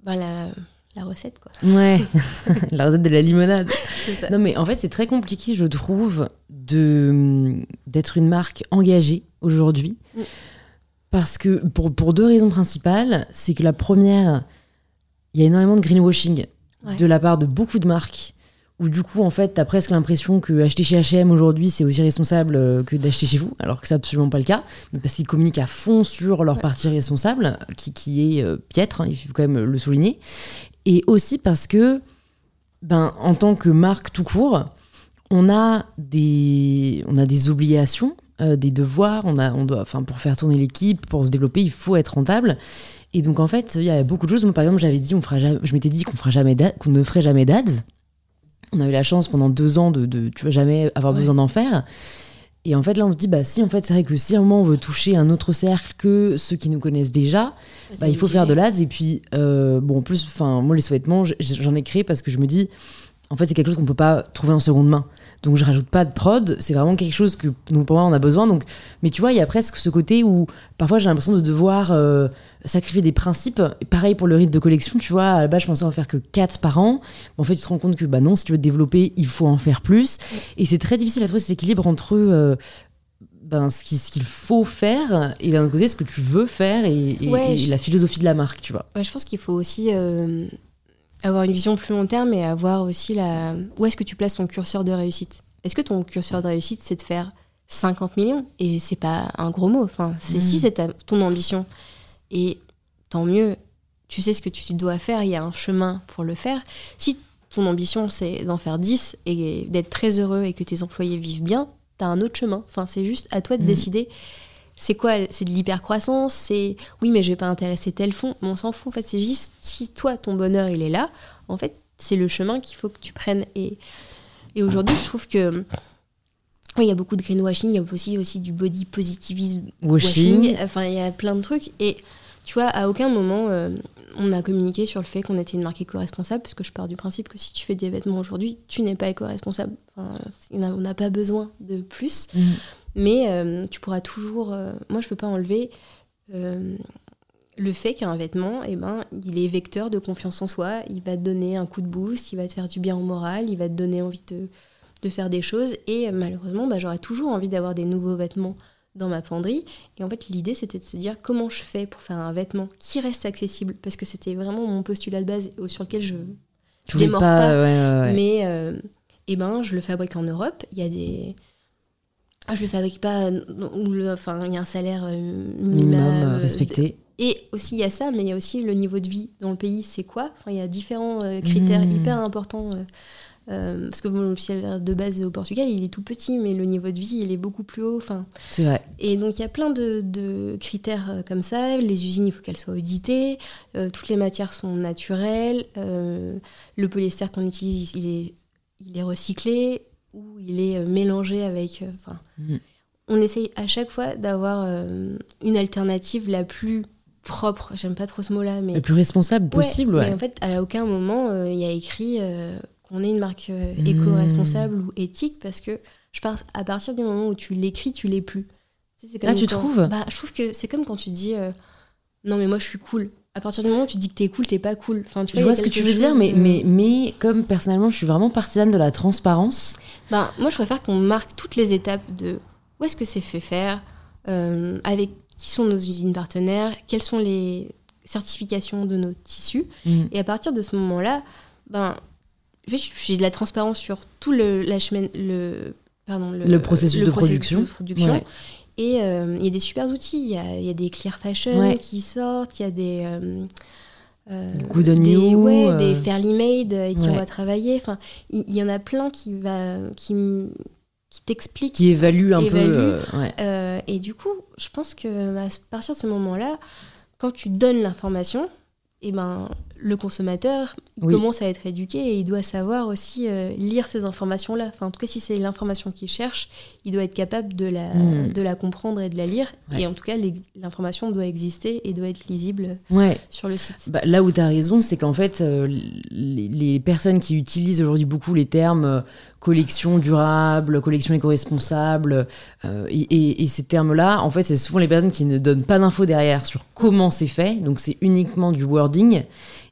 Speaker 2: ben, la, la recette. Quoi.
Speaker 1: Ouais, la recette de la limonade.
Speaker 2: Ça.
Speaker 1: Non, mais en fait, c'est très compliqué, je trouve, de d'être une marque engagée aujourd'hui.
Speaker 2: Mm.
Speaker 1: Parce que, pour, pour deux raisons principales, c'est que la première, il y a énormément de greenwashing
Speaker 2: Ouais.
Speaker 1: de la part de beaucoup de marques, où du coup, en fait, t'as presque l'impression que acheter chez H&M aujourd'hui, c'est aussi responsable euh, que d'acheter chez vous, alors que c'est absolument pas le cas, parce qu'ils communiquent à fond sur leur
Speaker 2: Ouais.
Speaker 1: partie responsable, qui, qui est euh, piètre, hein, il faut quand même le souligner, et aussi parce que, ben, en tant que marque tout court, on a des, on a des obligations, euh, des devoirs, on a, on doit, enfin, pour faire tourner l'équipe, pour se développer, il faut être rentable. Et donc, en fait, il y a beaucoup de choses. Moi, par exemple, j'avais dit, on fera jamais, je m'étais dit qu'on fera jamais qu'on ne ferait jamais d'ads. On a eu la chance pendant deux ans de, de tu vas jamais avoir
Speaker 2: Ouais.
Speaker 1: besoin d'en faire. Et en fait, là, on se dit, bah si, en fait, c'est vrai que si à un moment on veut toucher un autre cercle que ceux qui nous connaissent déjà, bah, il faut faire de l'ads. Et puis, euh, bon, en plus, enfin, moi, les sous-vêtements, j'en ai créé parce que je me dis, en fait, c'est quelque chose qu'on peut pas trouver en seconde main. Donc je rajoute pas de prod, c'est vraiment quelque chose que pour moi on a besoin. Donc, mais tu vois, il y a presque ce côté où parfois j'ai l'impression de devoir euh, sacrifier des principes. pareil pour le rythme de collection, tu vois, à la base je pensais en faire que 4 par an. en fait, tu te rends compte que bah non, si tu veux te développer, il faut en faire plus. Et c'est très difficile à trouver cet équilibre entre euh, ben, ce qu'il faut faire et d'un autre côté ce que tu veux faire et, la philosophie de la marque, tu vois.
Speaker 2: Ouais, je pense qu'il faut aussi euh, avoir une vision plus long terme et avoir aussi la. Où est-ce que tu places ton curseur de réussite? Est-ce que ton curseur de réussite, c'est de faire 50 millions? Et c'est pas un gros mot. Enfin, c'est si hmm. c'est ton ambition. Et tant mieux, tu sais ce que tu dois faire, il y a un chemin pour le faire. Si ton ambition, c'est d'en faire 10 et d'être très heureux et que tes employés vivent bien, tu as un autre chemin. Enfin, c'est juste à toi de hmm. décider c'est quoi C'est de l'hypercroissance C'est oui, mais je vais pas intéresser tel fond. Mais on s'en fout. En fait, c'est juste si toi, ton bonheur, il est là. En fait, c'est le chemin qu'il faut que tu prennes. Et, et aujourd'hui, je trouve que. Il y a beaucoup de greenwashing, il y a aussi, aussi du body positivisme. Washing. Enfin, il y a plein de trucs. Et tu vois, à aucun moment, euh, on a communiqué sur le fait qu'on était une marque éco-responsable, parce que je pars du principe que si tu fais des vêtements aujourd'hui, tu n'es pas éco-responsable. Enfin, on n'a pas besoin de plus. Mmh. Mais euh, tu pourras toujours. Euh, moi, je peux pas enlever euh, le fait qu'un vêtement, eh ben, il est vecteur de confiance en soi. Il va te donner un coup de boost, il va te faire du bien au moral, il va te donner envie de, de faire des choses. Et malheureusement, bah, j'aurais toujours envie d'avoir des nouveaux vêtements dans ma penderie. Et en fait, l'idée, c'était de se dire comment je fais pour faire un vêtement qui reste accessible, parce que c'était vraiment mon postulat de base sur lequel je ne démords pas. Mais eh ben, je le fabrique en Europe. Il y a des je le fabrique pas, enfin, il y a un salaire euh, minimum,
Speaker 1: euh, respecté.
Speaker 2: Et aussi, il y a ça, mais il y a aussi le niveau de vie dans le pays, c'est quoi? Enfin, il y a différents euh, critères mmh. hyper importants. parce que mon salaire de base au Portugal, il est tout petit, mais le niveau de vie, il est beaucoup plus haut. Enfin,
Speaker 1: c'est vrai.
Speaker 2: Et donc, il y a plein de, de critères comme ça. Les usines, il faut qu'elles soient auditées. toutes les matières sont naturelles. le polyester qu'on utilise, il est, il est recyclé où il est euh, mélangé avec. Euh, enfin, mm. On essaye à chaque fois d'avoir euh, une alternative la plus propre, j'aime pas trop ce mot-là, mais.
Speaker 1: La plus responsable possible, ouais.
Speaker 2: Mais en fait, à aucun moment, il y a écrit qu'on est une marque mm. éco-responsable ou éthique, parce que je pense à partir du moment où tu l'écris, tu l'es plus.
Speaker 1: ah, tu trouves
Speaker 2: bah, Je trouve que c'est comme quand tu dis non, mais moi je suis cool à partir du moment où tu dis que t'es cool, t'es pas cool. Enfin,
Speaker 1: tu je vois, ce que tu veux dire, mais, mais, mais comme personnellement, je suis vraiment partisane de la transparence.
Speaker 2: Ben, moi, je préfère qu'on marque toutes les étapes de où est-ce que c'est fait faire, euh, avec qui sont nos usines partenaires, quelles sont les certifications de nos tissus. Mm. Et à partir de ce moment-là, ben, j'ai de la transparence sur tout le, la chemin, le, pardon,
Speaker 1: le, processus, de, production.
Speaker 2: Et euh, il y a des super outils. Il y a, des Clear Fashion qui sortent, il y a des. Euh,
Speaker 1: euh Good on des, you,
Speaker 2: ouais, des Fairly Made et qui va travailler. Enfin, il y, en a plein qui va qui, qui t'expliquent,
Speaker 1: qui évaluent un
Speaker 2: peu. et du coup, je pense que à partir de ce moment-là, quand tu donnes l'information, et eh ben le consommateur, il commence à être éduqué et il doit savoir aussi euh, lire ces informations-là. Enfin, en tout cas, si c'est l'information qu'il cherche, il doit être capable de la, hmm. de la comprendre et de la lire. Et en tout cas, l'information doit exister et doit être lisible sur le site.
Speaker 1: Bah, là où tu as raison, c'est qu'en fait, euh, les, personnes qui utilisent aujourd'hui beaucoup les termes euh, collection durable, collection éco-responsable, et, et, ces termes-là, en fait, c'est souvent les personnes qui ne donnent pas d'infos derrière sur comment c'est fait. Donc, c'est uniquement du wording.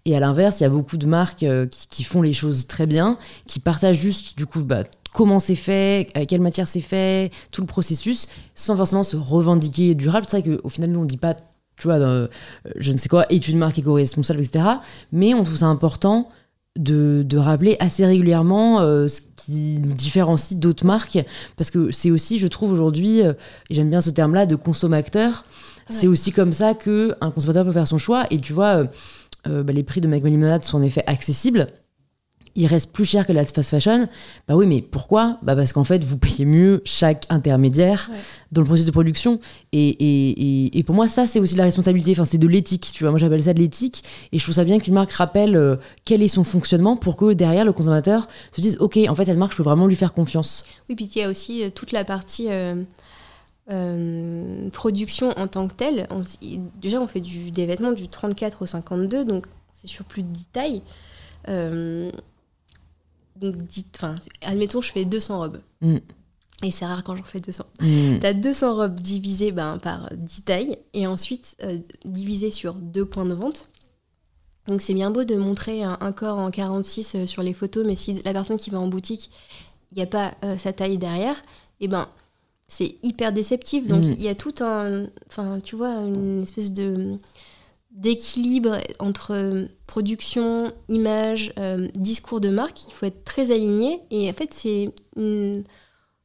Speaker 1: Et à l'inverse, il y a beaucoup de marques euh, qui, font les choses très bien, qui partagent juste du coup bah, comment c'est fait, à quelle matière c'est fait, tout le processus, sans forcément se revendiquer durable. C'est vrai qu'au final, nous, on ne dit pas, tu vois, euh, je ne sais quoi, étude marque éco-responsable, etc. Mais on trouve ça important de, rappeler assez régulièrement euh, ce qui nous différencie d'autres marques, parce que c'est aussi, je trouve aujourd'hui, et j'aime bien ce terme-là, de consommateur. C'est aussi comme ça qu'un consommateur peut faire son choix. Et tu vois, euh, bah, les prix de Limonade sont en effet accessibles. il reste plus cher que la fast fashion. Bah oui, mais pourquoi? Bah parce qu'en fait, vous payez mieux chaque intermédiaire dans le processus de production. Et, et, et, pour moi, ça, c'est aussi de la responsabilité. Enfin, c'est de l'éthique. Tu vois, moi, j'appelle ça de l'éthique. Et je trouve ça bien qu'une marque rappelle euh, quel est son fonctionnement pour que derrière, le consommateur se dise, OK, en fait, cette marque, je peux vraiment lui faire confiance.
Speaker 2: Oui, puis il y a aussi euh, toute la partie... Euh, production en tant que telle, déjà on fait du, des vêtements du 34 au 52, donc c'est sur plus de 10 tailles. Euh, donc, admettons, je fais 200 robes. Mm. Et c'est rare quand j'en fais 200. Mm. Tu as 200 robes divisées ben, par 10 tailles et ensuite euh, divisées sur deux points de vente. Donc c'est bien beau de montrer un, corps en 46 sur les photos, mais si la personne qui va en boutique, il n'y a pas sa taille derrière, et ben c'est hyper déceptif. Donc mm. il y a tout un, enfin tu vois, une espèce de d'équilibre entre production, image, euh, discours de marque. Il faut être très aligné. Et en fait, c'est une,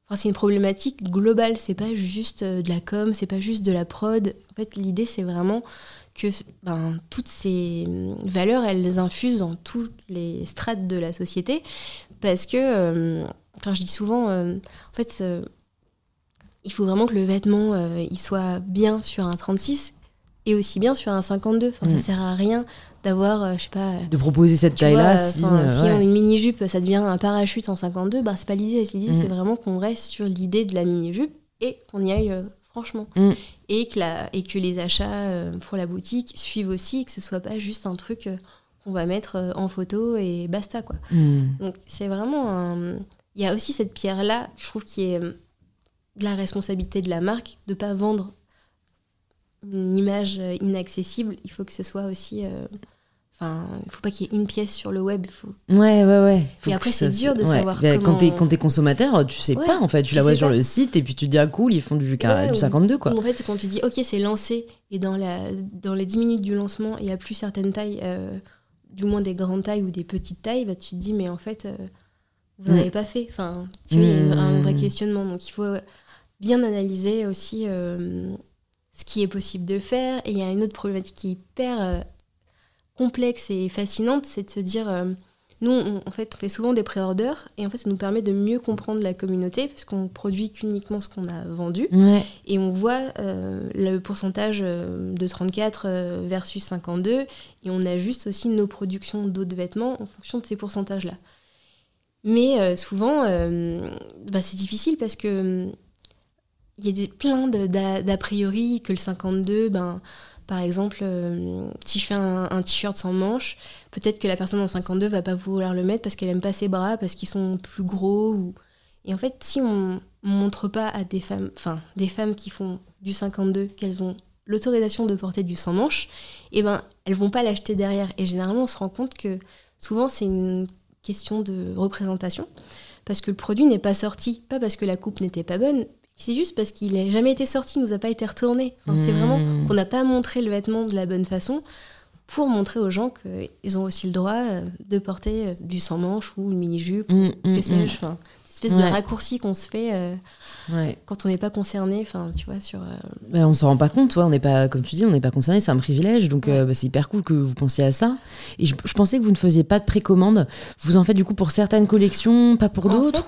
Speaker 2: enfin, c'est une problématique globale. C'est pas juste euh, de la com, c'est pas juste de la prod. En fait, l'idée, c'est vraiment que ben, toutes ces valeurs, elles infusent dans toutes les strates de la société. Parce que, euh, enfin, je dis souvent, en fait, il faut vraiment que le vêtement euh, il soit bien sur un 36 et aussi bien sur un 52. Enfin, Ça mm. sert à rien d'avoir, euh, je sais pas.
Speaker 1: De proposer cette taille-là.
Speaker 2: Si, si on une mini-jupe, ça devient un parachute en 52, bah, c'est pas l'idée. L'idée, c'est mm. vraiment qu'on reste sur l'idée de la mini-jupe et qu'on y aille euh, franchement. Mm. Et, que la, et que les achats pour la boutique suivent aussi, que ce soit pas juste un truc qu'on va mettre en photo et basta. quoi. Donc, c'est vraiment un. Il y a aussi cette pierre-là, je trouve, qui est de la responsabilité de la marque de ne pas vendre une image euh, inaccessible. Il faut que ce soit aussi. Euh, enfin, il ne faut pas qu'il y ait une pièce sur le web. Faut...
Speaker 1: Ouais, ouais, ouais.
Speaker 2: et après, c'est dur de savoir comment...
Speaker 1: Quand t'es, quand es consommateur, tu sais pas, en fait. Tu, la vois sur le site et puis tu te dis, ah cool, ils font du, 52, quoi.
Speaker 2: en fait, quand tu dis, ok, c'est lancé, et dans, la, dans les 10 minutes du lancement, il n'y a plus certaines tailles, euh, du moins des grandes tailles ou des petites tailles, bah, tu te dis, mais en fait, vous n'en mm. avez pas fait. Enfin, tu vois, il y a un vrai mm. questionnement. Donc, il faut bien analyser aussi euh, ce qui est possible de faire. Et il y a une autre problématique qui est hyper euh, complexe et fascinante, c'est de se dire, euh, nous, on, en fait, on fait souvent des pré-orders, et en fait, ça nous permet de mieux comprendre la communauté, parce qu'on produit qu'uniquement ce qu'on a vendu, et on voit le pourcentage de 34 versus 52, et on ajuste aussi nos productions d'autres vêtements en fonction de ces pourcentages-là. Mais souvent, bah, c'est difficile parce que il y a des, plein d'a priori que le 52, ben, par exemple, euh, si je fais un, t-shirt sans manches, peut-être que la personne en 52 va pas vouloir le mettre parce qu'elle aime pas ses bras, parce qu'ils sont plus gros. Et en fait, si on montre pas à des femmes, enfin, des femmes qui font du 52 qu'elles ont l'autorisation de porter du sans manches, et eh ben, elles vont pas l'acheter derrière. Et généralement, on se rend compte que souvent, c'est une question de représentation parce que le produit n'est pas sorti, pas parce que la coupe n'était pas bonne, c'est juste parce qu'il n'a jamais été sorti, il nous a pas été retourné. C'est vraiment hmm. qu'on n'a pas montré le vêtement de la bonne façon pour montrer aux gens qu'ils ont aussi le droit euh, de porter euh, du sans-manche ou une mini-jupe, mmh, que sais-je. Enfin, espèce de raccourci qu'on se fait euh, quand on n'est pas concerné, enfin, tu vois, sur...
Speaker 1: Ben, on s'en rend pas compte, on n'est pas, comme tu dis, on n'est pas concerné, c'est un privilège, donc bah, c'est hyper cool que vous pensiez à ça. Et je, pensais que vous ne faisiez pas de précommande. Vous en faites du coup pour certaines collections, pas pour d'autres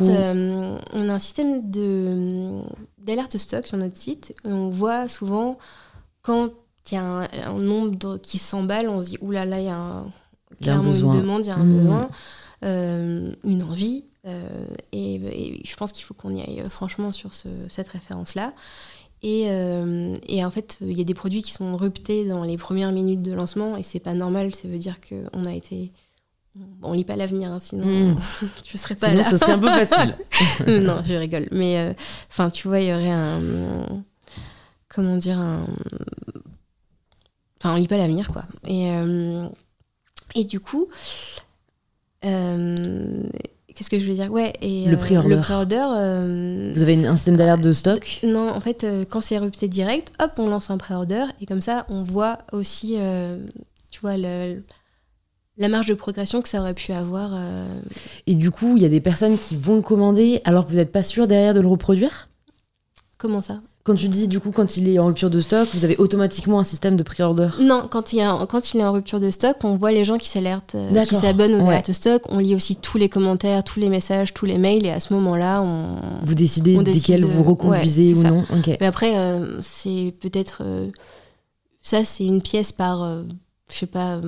Speaker 2: on a un système de d'alerte stock sur notre site. On voit souvent quand il y a un, nombre qui s'emballe, on se dit oulala, il y a, un, une demande, il y a un mmh. besoin, euh, une envie. Euh, et, je pense qu'il faut qu'on y aille euh, franchement sur cette référence-là. Et, et, en fait, il y a des produits qui sont ruptés dans les premières minutes de lancement et c'est pas normal. Ça veut dire qu'on a été. Bon, on lit pas l'avenir, hein, sinon mmh. je serais pas
Speaker 1: sinon,
Speaker 2: là.
Speaker 1: ce serait un peu facile.
Speaker 2: non, je rigole. Mais enfin, tu vois, il y aurait un. Comment dire un Enfin, on lit pas l'avenir, quoi. Et, euh, et du coup, euh, qu'est-ce que je veux dire Ouais, et
Speaker 1: le
Speaker 2: pré-order.
Speaker 1: Vous avez un système d'alerte de stock
Speaker 2: Non, en fait, quand c'est rupté direct, hop, on lance un pré-order et comme ça, on voit aussi, tu vois, le, la marge de progression que ça aurait pu avoir.
Speaker 1: Et du coup, il y a des personnes qui vont le commander alors que vous n'êtes pas sûr derrière de le reproduire?
Speaker 2: Comment ça?
Speaker 1: Quand tu dis du coup quand il est en rupture de stock, vous avez automatiquement un système de pré-order
Speaker 2: Non, quand il, a, quand il est en rupture de stock, on voit les gens qui s'alertent, euh, qui s'abonnent aux alertes stock. On lit aussi tous les commentaires, tous les messages, tous les mails, et à ce moment-là, on.
Speaker 1: Vous décidez desquels vous reconduisez ou non.
Speaker 2: Mais après, euh, c'est peut-être. Euh, ça, c'est une pièce par, je sais pas,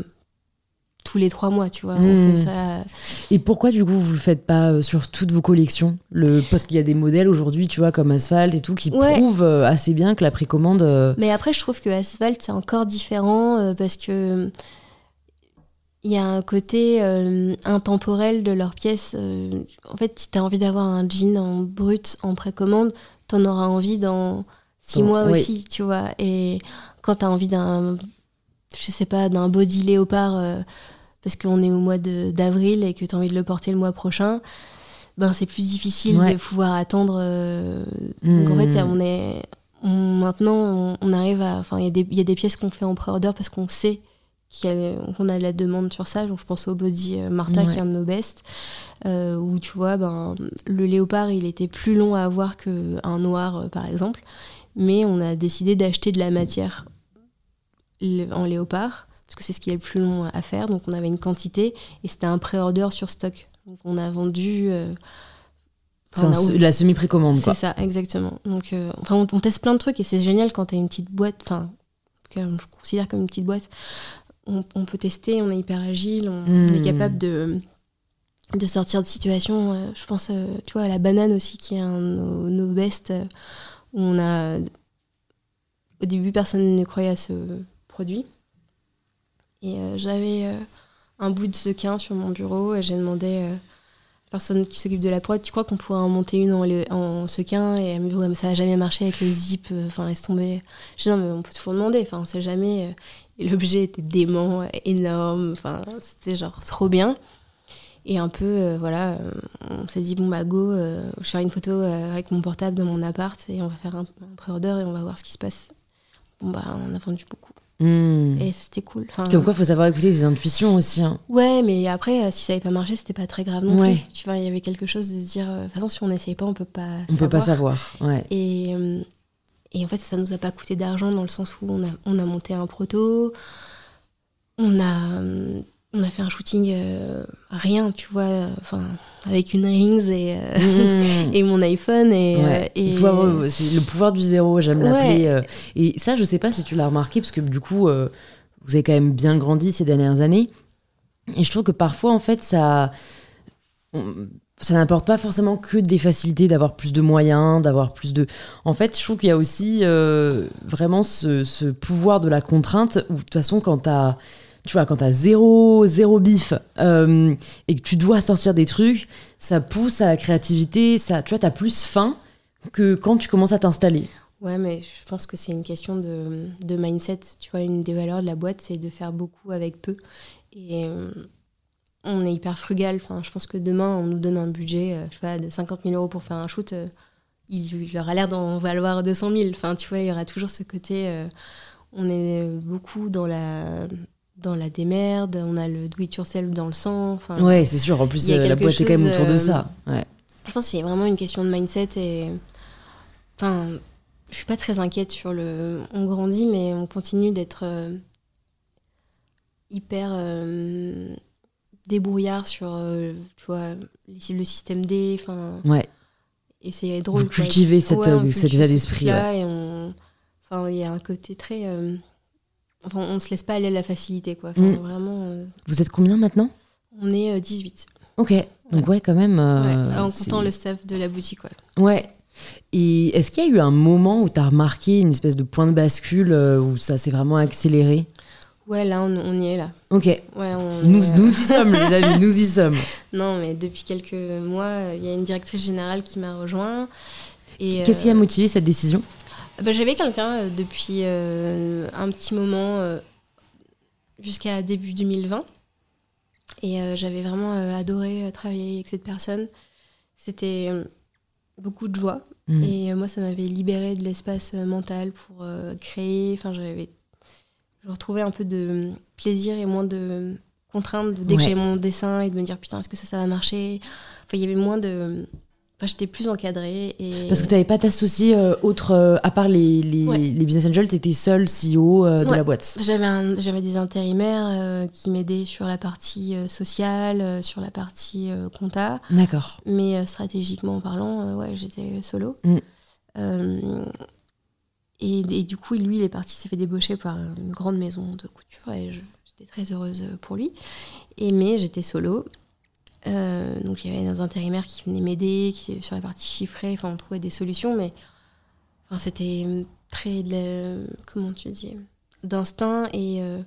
Speaker 2: tous les trois mois, tu vois.
Speaker 1: Hmm. Et pourquoi, du coup, vous le faites pas euh, sur toutes vos collections le... Parce qu'il y a des modèles aujourd'hui, tu vois, comme Asphalt et tout, qui prouvent euh, assez bien que la précommande. Euh,
Speaker 2: Mais après, je trouve que Asphalt, c'est encore différent parce que. Il y a un côté intemporel de leurs pièces. en fait, si tu as envie d'avoir un jean en brut, en précommande, tu en auras envie dans six mois aussi, tu vois. Et quand tu as envie d'un je sais pas, d'un body léopard parce qu'on est au mois d'avril et que tu as envie de le porter le mois prochain, ben c'est plus difficile de pouvoir attendre. Euh, donc en fait, hmm. on est, maintenant, on, arrive à. Enfin, il y, y, a des pièces qu'on fait en pré-order parce qu'on sait qu'on a, de la demande sur ça. Donc je pense au body euh, Martha qui est un de nos best, euh, où tu vois, ben, le léopard il était plus long à avoir qu'un noir par exemple, mais on a décidé d'acheter de la matière en léopard parce que c'est ce qui est le plus long à faire. Donc on avait une quantité et c'était un pré-order sur stock. Donc on a vendu. Euh,
Speaker 1: la semi-précommande,
Speaker 2: C'est ça, exactement. Donc euh, enfin, on, teste plein de trucs et c'est génial quand tu as une petite boîte. Enfin, je considère comme une petite boîte. On, peut tester, on est hyper agile, on, est hmm. capable de, de sortir de situation. Euh, je pense, tu vois, à la banane aussi, qui est un de nos, nos best, où on a. Au début, personne ne croyait à ce Et euh, j'avais euh, un bout de sequin sur mon bureau et j'ai demandé euh, à la personne qui s'occupe de la prod, tu crois qu'on pourrait en monter une en, sequin? Et elle me dit, ouais, ça n'a jamais marché avec le zip, enfin, laisse tomber. Je dis, non, mais on peut toujours demander, enfin, on sait jamais. Et l'objet était dément, énorme, enfin, c'était genre trop bien. Et un peu, voilà, on s'est dit, bon, bah, go, je vais faire une photo avec mon portable dans mon appart et on va faire un, un pré-order et on va voir ce qui se passe. Bon, bah, on a vendu beaucoup. Hmm. Et c'était cool.
Speaker 1: Enfin, Comme quoi, il faut savoir écouter ses intuitions aussi. Hein.
Speaker 2: Ouais, mais après, euh, si ça n'avait pas marché, c'était pas très grave non plus. Tu vois, il y avait quelque chose de se dire, euh, de toute façon, si on n'essaye pas, on peut pas
Speaker 1: on savoir. peut pas savoir, ouais.
Speaker 2: Et, euh, et en fait, ça nous a pas coûté d'argent dans le sens où on a, on a monté un proto, on a on a fait un shooting euh, rien, tu vois, enfin avec une rings et, euh, et mon iPhone et,
Speaker 1: euh, c'est le pouvoir du zéro, j'aime l'appeler. et ça, je sais pas si tu l'as remarqué parce que du coup, vous avez quand même bien grandi ces dernières années. Et je trouve que parfois, en fait, ça, ça n'apporte pas forcément que des facilités d'avoir plus de moyens, d'avoir plus de. En fait, je trouve qu'il y a aussi vraiment ce, ce, pouvoir de la contrainte où de toute façon, quand tu as tu vois, quand t'as zéro, zéro bif euh, et que tu dois sortir des trucs, ça pousse à la créativité, ça, tu vois, t'as plus faim que quand tu commences à t'installer.
Speaker 2: Ouais, mais je pense que c'est une question de, de, mindset. Tu vois, une des valeurs de la boîte, c'est de faire beaucoup avec peu. Et euh, on est hyper frugal. Enfin, je pense que demain, on nous donne un budget euh, je sais pas, de 50 000 euros pour faire un shoot. il, il, aura l'air d'en valoir 200 000. Enfin, tu vois, il y aura toujours ce côté. on est beaucoup dans la dans la démerde, on a le do it yourself dans le sang. Enfin,
Speaker 1: ouais, c'est sûr. En plus, euh, la boîte est quand même autour de ça. Euh, ouais.
Speaker 2: Je pense que c'est vraiment une question de mindset et. Enfin, je suis pas très inquiète sur le. On grandit, mais on continue d'être euh, hyper débrouillard sur, tu vois, le système D. Enfin.
Speaker 1: Ouais.
Speaker 2: Et c'est drôle. Vous
Speaker 1: cultivez cet état d'esprit.
Speaker 2: Là, et on... Enfin, il y a un côté très Enfin, on se laisse pas aller à la facilité, quoi. Mm. vraiment, euh,
Speaker 1: Vous êtes combien maintenant
Speaker 2: On est 18.
Speaker 1: Euh, ok, donc ouais, quand même.
Speaker 2: Euh, en comptant le staff de la boutique, ouais.
Speaker 1: Ouais. Et est-ce qu'il y a eu un moment où tu as remarqué une espèce de point de bascule où ça s'est vraiment accéléré
Speaker 2: Ouais, là, on, y est, là.
Speaker 1: Ok.
Speaker 2: Ouais,
Speaker 1: nous, nous y sommes, les amis, nous y sommes.
Speaker 2: Non, mais depuis quelques mois, il y a une directrice générale qui m'a rejoint.
Speaker 1: Qu'est-ce qui a motivé cette décision
Speaker 2: bah, J'avais quelqu'un euh, depuis euh, un petit moment euh, jusqu'à début 2020. Et j'avais vraiment adoré travailler avec cette personne. C'était beaucoup de joie. Mmh. Et moi, ça m'avait libéré de l'espace mental pour créer. Enfin, j'avais je retrouvais un peu de plaisir et moins de contraintes dès que j'ai mon dessin et de me dire putain est-ce que ça ça va marcher? Enfin il y avait moins de Enfin, j'étais plus encadrée. Et...
Speaker 1: Parce que tu n'avais pas d'associé euh, autre, euh, à part les, les, les business angels, tu étais seule CEO euh, de la boîte.
Speaker 2: J'avais, j'avais des intérimaires qui m'aidaient sur la partie sociale, sur la partie compta.
Speaker 1: D'accord.
Speaker 2: Mais stratégiquement parlant, ouais, j'étais solo. Mm. Et, et, du coup, lui, il est parti, s'est fait débaucher par une grande maison de couture et j'étais très heureuse pour lui. Et, mais j'étais solo. Euh, donc il y avait des intérimaires qui venaient m'aider sur la partie chiffrée. Enfin, on trouvait des solutions, mais enfin, c'était très comment tu dis d'instinct et euh,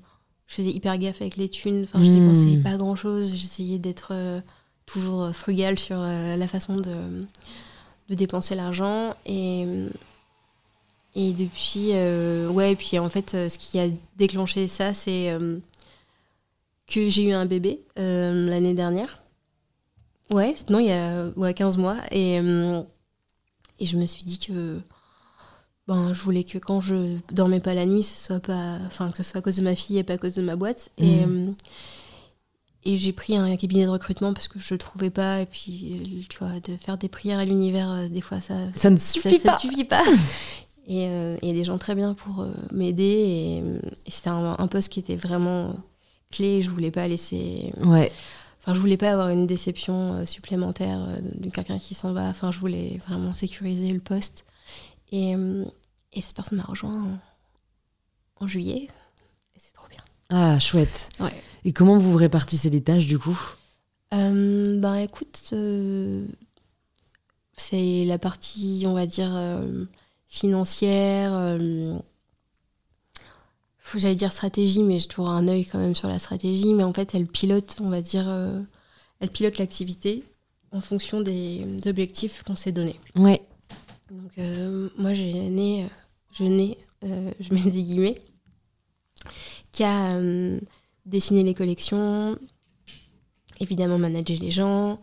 Speaker 2: je faisais hyper gaffe avec les thunes. Enfin, je dépensais hmm. pas grand chose. J'essayais d'être euh, toujours frugale sur la façon de, de dépenser l'argent et et depuis ouais puis en fait ce qui a déclenché ça c'est que j'ai eu un bébé l'année dernière Ouais, non, il y a ouais, 15 mois. Et, euh, et je me suis dit que ben, je voulais que quand je dormais pas la nuit, ce soit pas, enfin, que ce soit à cause de ma fille et pas à cause de ma boîte. Et, mmh. euh, et j'ai pris un cabinet de recrutement parce que je le trouvais pas. Et puis, tu vois, de faire des prières à l'univers, euh, des fois, ça,
Speaker 1: ça ne suffit
Speaker 2: ça,
Speaker 1: pas.
Speaker 2: suffit pas. et il y a des gens très bien pour m'aider. Et, et c'était un, un, poste qui était vraiment clé. Je voulais pas laisser.
Speaker 1: Ouais
Speaker 2: Enfin, je voulais pas avoir une déception euh, supplémentaire euh, de quelqu'un qui s'en va. Enfin, je voulais vraiment sécuriser le poste. Et, euh, et cette personne m'a rejoint en, juillet. Et c'est trop bien.
Speaker 1: Ah, chouette.
Speaker 2: Ouais.
Speaker 1: Et comment vous répartissez les tâches du coup?
Speaker 2: Euh, Ben écoute, c'est la partie, on va dire, financière j'allais dire stratégie, mais j'ai toujours un œil quand même sur la stratégie. Mais en fait, elle pilote, on va dire, euh, elle pilote l'activité en fonction des objectifs qu'on s'est donnés.
Speaker 1: Ouais.
Speaker 2: Donc, euh, moi, j'ai né, je n'ai, euh, je mets des guillemets, qui a dessiné les collections, évidemment manager les gens,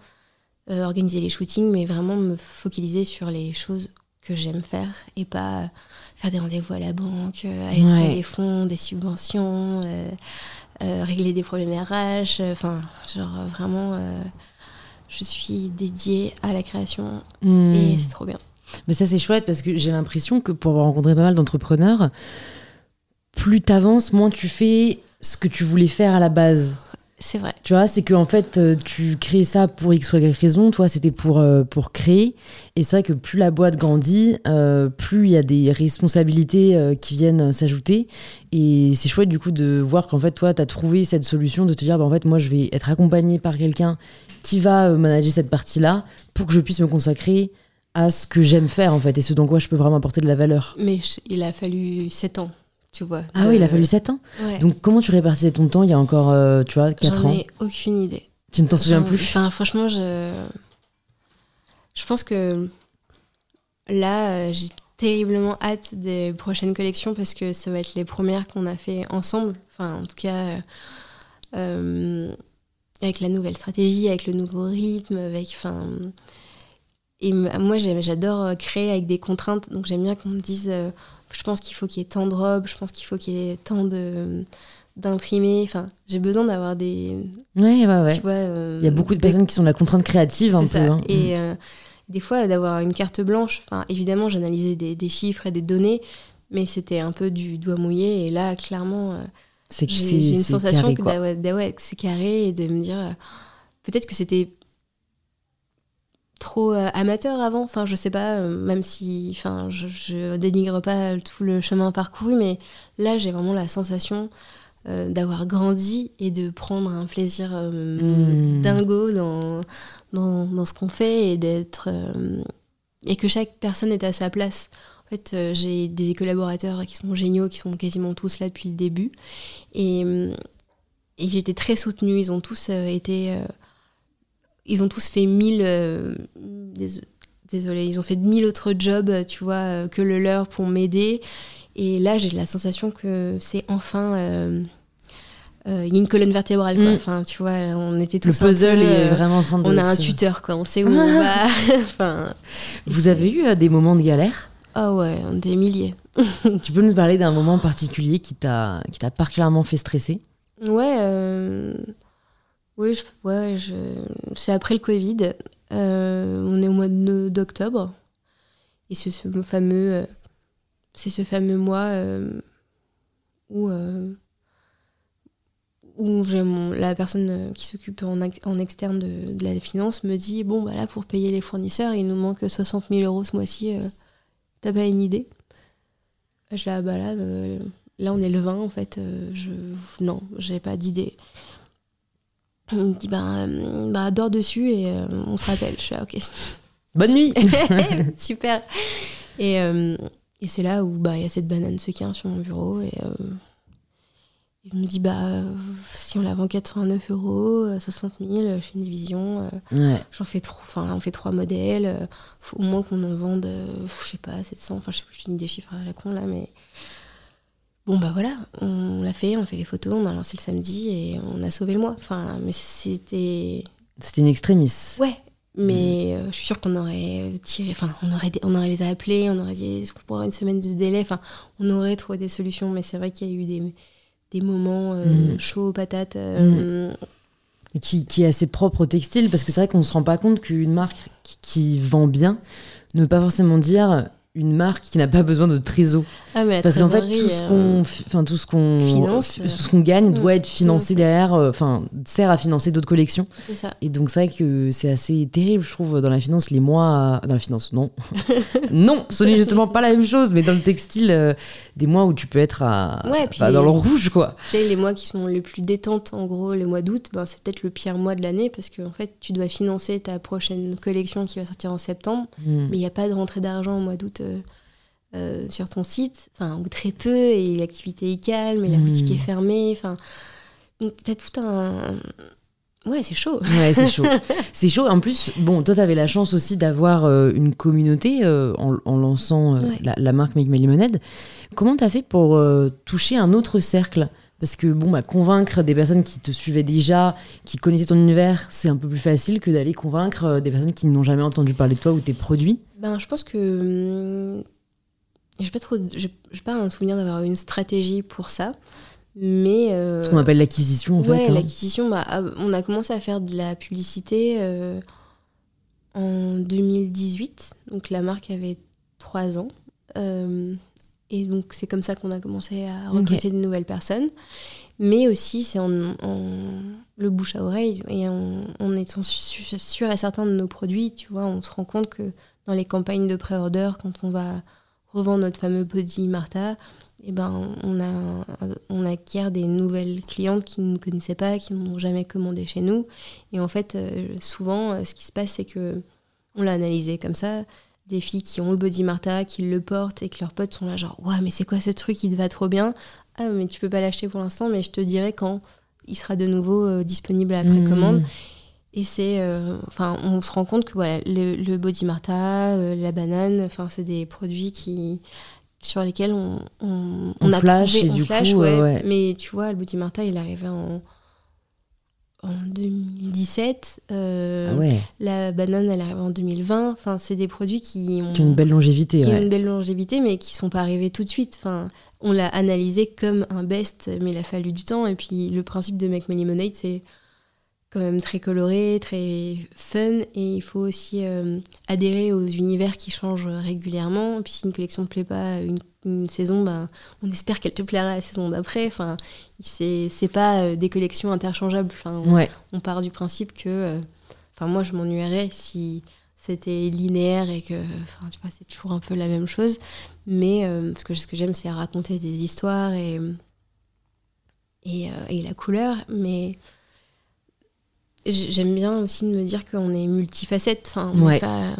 Speaker 2: organiser les shootings, mais vraiment me focaliser sur les choses que j'aime faire et pas faire des rendez-vous à la banque, euh, aller trouver des fonds, des subventions, euh, euh, régler des problèmes RH. Enfin, genre vraiment, je suis dédiée à la création hmm. et c'est trop bien.
Speaker 1: Mais ça, c'est chouette parce que j'ai l'impression que pour avoir rencontré pas mal d'entrepreneurs, plus tu avances, moins tu fais ce que tu voulais faire à la base.
Speaker 2: C'est vrai.
Speaker 1: Tu vois, c'est qu'en fait, euh, tu crées ça pour X ou Y raison. Toi, c'était pour, euh, pour créer. Et c'est vrai que plus la boîte grandit, euh, plus il y a des responsabilités qui viennent s'ajouter. Et c'est chouette, du coup, de voir qu'en fait, toi, tu as trouvé cette solution de te dire, bah, en fait, moi, je vais être accompagné par quelqu'un qui va manager cette partie-là pour que je puisse me consacrer à ce que j'aime faire, en fait, et ce dans quoi je peux vraiment apporter de la valeur.
Speaker 2: Mais il a fallu 7 ans vois.
Speaker 1: Ah oui, il a fallu 7 ans Donc comment tu répartissais ton temps il y a encore, euh, tu vois, 4 ans
Speaker 2: J'en ai aucune idée.
Speaker 1: Tu ne t'en souviens plus
Speaker 2: Enfin, franchement, je... Je pense que là, euh, j'ai terriblement hâte des prochaines collections parce que ça va être les premières qu'on a fait ensemble. Enfin, en tout cas, euh, avec la nouvelle stratégie, avec le nouveau rythme, avec... Enfin, et moi, j'adore créer avec des contraintes, donc j'aime bien qu'on me dise je pense qu'il faut qu'il y ait tant de robes, je pense qu'il faut qu'il y ait tant de d'imprimer. Enfin, j'ai besoin d'avoir des.
Speaker 1: Ouais, ouais, ouais. Euh, Il y a beaucoup de personnes qui sont de la contrainte créative un peu. Hein.
Speaker 2: Et mm. euh, des fois, d'avoir une carte blanche. Enfin, évidemment, j'analysais des, des, chiffres et des données, mais c'était un peu du doigt mouillé. Et là, clairement, euh, j'ai une sensation carré, que c'est carré et de me dire peut-être que c'était trop euh, amateur avant. Enfin, je sais pas, euh, même si, enfin, je, je, dénigre pas tout le chemin parcouru, mais là, j'ai vraiment la sensation euh, d'avoir grandi et de prendre un plaisir hmm. dingo dans, dans, dans ce qu'on fait et d'être et que chaque personne est à sa place. En fait, j'ai des collaborateurs qui sont géniaux, qui sont quasiment tous là depuis le début, et, et j'étais très soutenue. Ils ont tous été ils ont tous fait mille. Euh, désolé, ils ont fait mille autres jobs, tu vois, euh, que le leur pour m'aider. Et là, j'ai la sensation que c'est enfin. Euh, il y a une colonne vertébrale, quoi. Mm. Enfin, tu vois, on était tous.
Speaker 1: Le puzzle est vraiment en train de.
Speaker 2: On a un tuteur, quoi. On sait où on va. enfin,
Speaker 1: Vous avez eu des moments de galère?
Speaker 2: Ah ouais, des milliers.
Speaker 1: tu peux nous parler d'un moment particulier qui t'a particulièrement fait stresser?
Speaker 2: Ouais. Oui, je, ouais, je... c'est après le Covid. on est au mois d'octobre. Et c'est ce fameux, c'est ce fameux mois où où mon, la personne euh, qui s'occupe en, en, externe de, la finance me dit bon bah là pour payer les fournisseurs il nous manque 60 000 euros ce mois-ci euh, t'as pas une idée? Je la là euh, là on est le 20 en fait je non j'ai pas d'idée il me dit bah, bah dors dessus et on se rappelle je suis ok
Speaker 1: bonne nuit
Speaker 2: super et, et c'est là où bah il y a cette banane sequin sur mon bureau et il me dit bah si on la vend 89 euros, 60 000, je fais une division. Euh, j'en fais trop, enfin on fait trois modèles. Euh, faut au moins qu'on en vende, euh, je sais pas 700. Enfin je sais plus, je des chiffres à la con là, mais bon bah voilà, on l'a fait, on a fait les photos, on a lancé le samedi et on a sauvé le mois. Enfin mais c'était.
Speaker 1: C'était une extrémiste.
Speaker 2: Ouais. Mais mm. je suis sûre qu'on aurait tiré, enfin, on aurait, on aurait les appelés, on aurait dit est-ce qu'on pourrait une semaine de délai, enfin, on aurait trouvé des solutions, mais c'est vrai qu'il y a eu des, des moments euh, mm. chauds, patates. Euh,
Speaker 1: mm. Qui, qui, est assez propre au textile, parce que c'est vrai qu'on ne se rend pas compte qu'une marque qui, vend bien ne veut pas forcément dire une marque qui n'a pas besoin de trésor.
Speaker 2: Ah,
Speaker 1: Parce qu'en fait, tout ce qu'on, enfin tout ce qu'on,
Speaker 2: finance,
Speaker 1: tout ce qu'on gagne doit être financé derrière, euh, enfin sert à financer d'autres collections.
Speaker 2: Ça.
Speaker 1: Et donc c'est vrai que c'est assez terrible, je trouve, dans la finance, les mois, dans la finance, non, non, ce n'est justement pas la même chose, mais dans le textile, euh, des mois où tu peux être à, bah, dans le rouge, quoi.
Speaker 2: les mois qui sont les plus détentes, en gros, le mois d'août, ben, c'est peut-être le pire mois de l'année parce que en fait, tu dois financer ta prochaine collection qui va sortir en septembre, hmm. mais il n'y a pas de rentrée d'argent au mois d'août. Euh, euh, sur ton site, enfin, ou très peu, et l'activité est calme, et la boutique est hmm. fermée, enfin, donc t'as tout un... Ouais, c'est chaud.
Speaker 1: Ouais, c'est chaud. c'est chaud. En plus, bon, toi, t'avais la chance aussi d'avoir euh, une communauté euh, en, lançant la, marque Make My Lemonade. Comment t'as fait pour toucher un autre cercle? Parce que bon, bah, convaincre des personnes qui te suivaient déjà, qui connaissaient ton univers, c'est un peu plus facile que d'aller convaincre des personnes qui n'ont jamais entendu parler de toi ou tes produits.
Speaker 2: Ben, je pense que hum, j'ai pas trop, j'ai pas un souvenir d'avoir une stratégie pour ça, mais
Speaker 1: euh, ce qu'on appelle l'acquisition en
Speaker 2: ouais,
Speaker 1: fait.
Speaker 2: Hein. l'acquisition, bah, ah, on a commencé à faire de la publicité euh, en 2018, donc la marque avait trois ans, euh, et donc c'est comme ça qu'on a commencé à recruter de nouvelles personnes, mais aussi c'est en, le bouche à oreille et en, en étant sûr et certain de nos produits, tu vois, on se rend compte que dans les campagnes de pré-order, quand on va revend notre fameux Body Martha, eh ben, on, a, on acquiert des nouvelles clientes qui ne nous connaissaient pas, qui n'ont jamais commandé chez nous. Et en fait, euh, souvent, euh, ce qui se passe, c'est que on l'a analysé comme ça. Des filles qui ont le Body Martha, qui le portent et que leurs potes sont là, genre, ouais, mais c'est quoi ce truc, il te va trop bien? Ah, mais tu peux pas l'acheter pour l'instant, mais je te dirai quand il sera de nouveau euh, disponible à la précommande. Mmh. Et c'est, euh, enfin, on se rend compte que voilà, le, Body Martha, euh, la banane, enfin, c'est des produits qui sur lesquels on,
Speaker 1: on, a flash trouvé, du flash, coup, ouais.
Speaker 2: Mais tu vois, le Body Martha, il arrivait en en 2017. Euh, ah ouais. La banane, elle arrive en 2020. Enfin, c'est des produits qui ont,
Speaker 1: qui ont une belle longévité.
Speaker 2: Qui ont une belle longévité, mais qui sont pas arrivés tout de suite. Enfin, on l'a analysé comme un best, mais il a fallu du temps. Et puis, le principe de Make Money Lemonade, c'est quand même très coloré, très fun, et il faut aussi euh, adhérer aux univers qui changent régulièrement. Puis si une collection ne plaît pas une, saison, ben, on espère qu'elle te plaira la saison d'après. Enfin, c'est, pas euh, des collections interchangeables. Enfin, on, part du principe que, euh, enfin, moi, je m'ennuierais si c'était linéaire et que, enfin, tu vois, c'est toujours un peu la même chose. Mais parce que ce que j'aime, c'est raconter des histoires et et, et la couleur, mais J'aime bien aussi de me dire qu'on est multifacette. Enfin, c'est pas,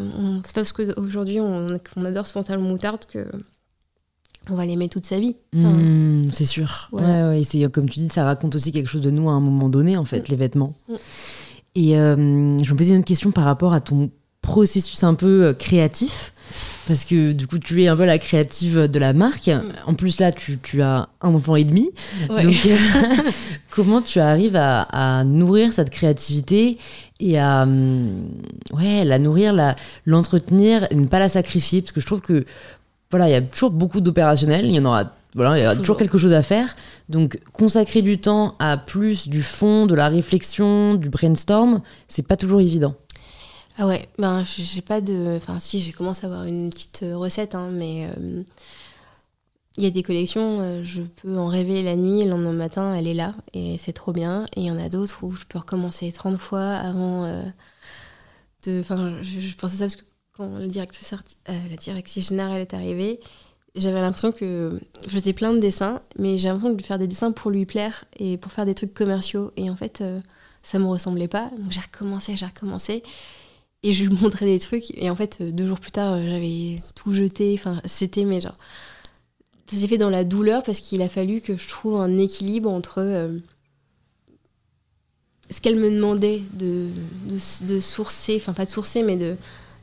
Speaker 2: parce qu'aujourd'hui on, on, adore ce pantalon moutarde que on va l'aimer toute sa vie.
Speaker 1: Mmh, c'est sûr. Ouais, ouais, c'est comme tu dis, ça raconte aussi quelque chose de nous à un moment donné, en fait, mm. les vêtements. Mm. Et euh, je me posais une autre question par rapport à ton processus un peu euh, créatif. Parce que du coup, tu es un peu la créative de la marque. En plus, là, tu, tu as un enfant et demi. Donc, euh, comment tu arrives à, nourrir cette créativité et à hum, ouais, la nourrir, l'entretenir, et ne pas la sacrifier? Parce que je trouve que voilà, il y a toujours beaucoup d'opérationnels. Il y en aura voilà, il y a toujours quelque chose à faire. Donc, consacrer du temps à plus du fond, de la réflexion, du brainstorm, c'est pas toujours évident.
Speaker 2: Ah ouais, ben j'ai pas de. Enfin, si, j'ai commencé à avoir une petite recette, hein, mais il y a des collections, je peux en rêver la nuit, le lendemain matin, elle est là, et c'est trop bien. Et il y en a d'autres où je peux recommencer 30 fois avant de. Enfin, je, pensais ça parce que quand la directrice, la directrice générale est arrivée, j'avais l'impression que je faisais plein de dessins, mais j'ai l'impression de faire des dessins pour lui plaire et pour faire des trucs commerciaux. Et en fait, euh, ça me ressemblait pas. Donc j'ai recommencé, j'ai recommencé. Et je lui montrais des trucs. Et en fait, euh, deux jours plus tard, j'avais tout jeté. Enfin, c'était, mais genre. Ça s'est fait dans la douleur parce qu'il a fallu que je trouve un équilibre entre. Euh, ce qu'elle me demandait de, de, de sourcer, enfin pas de sourcer, mais de,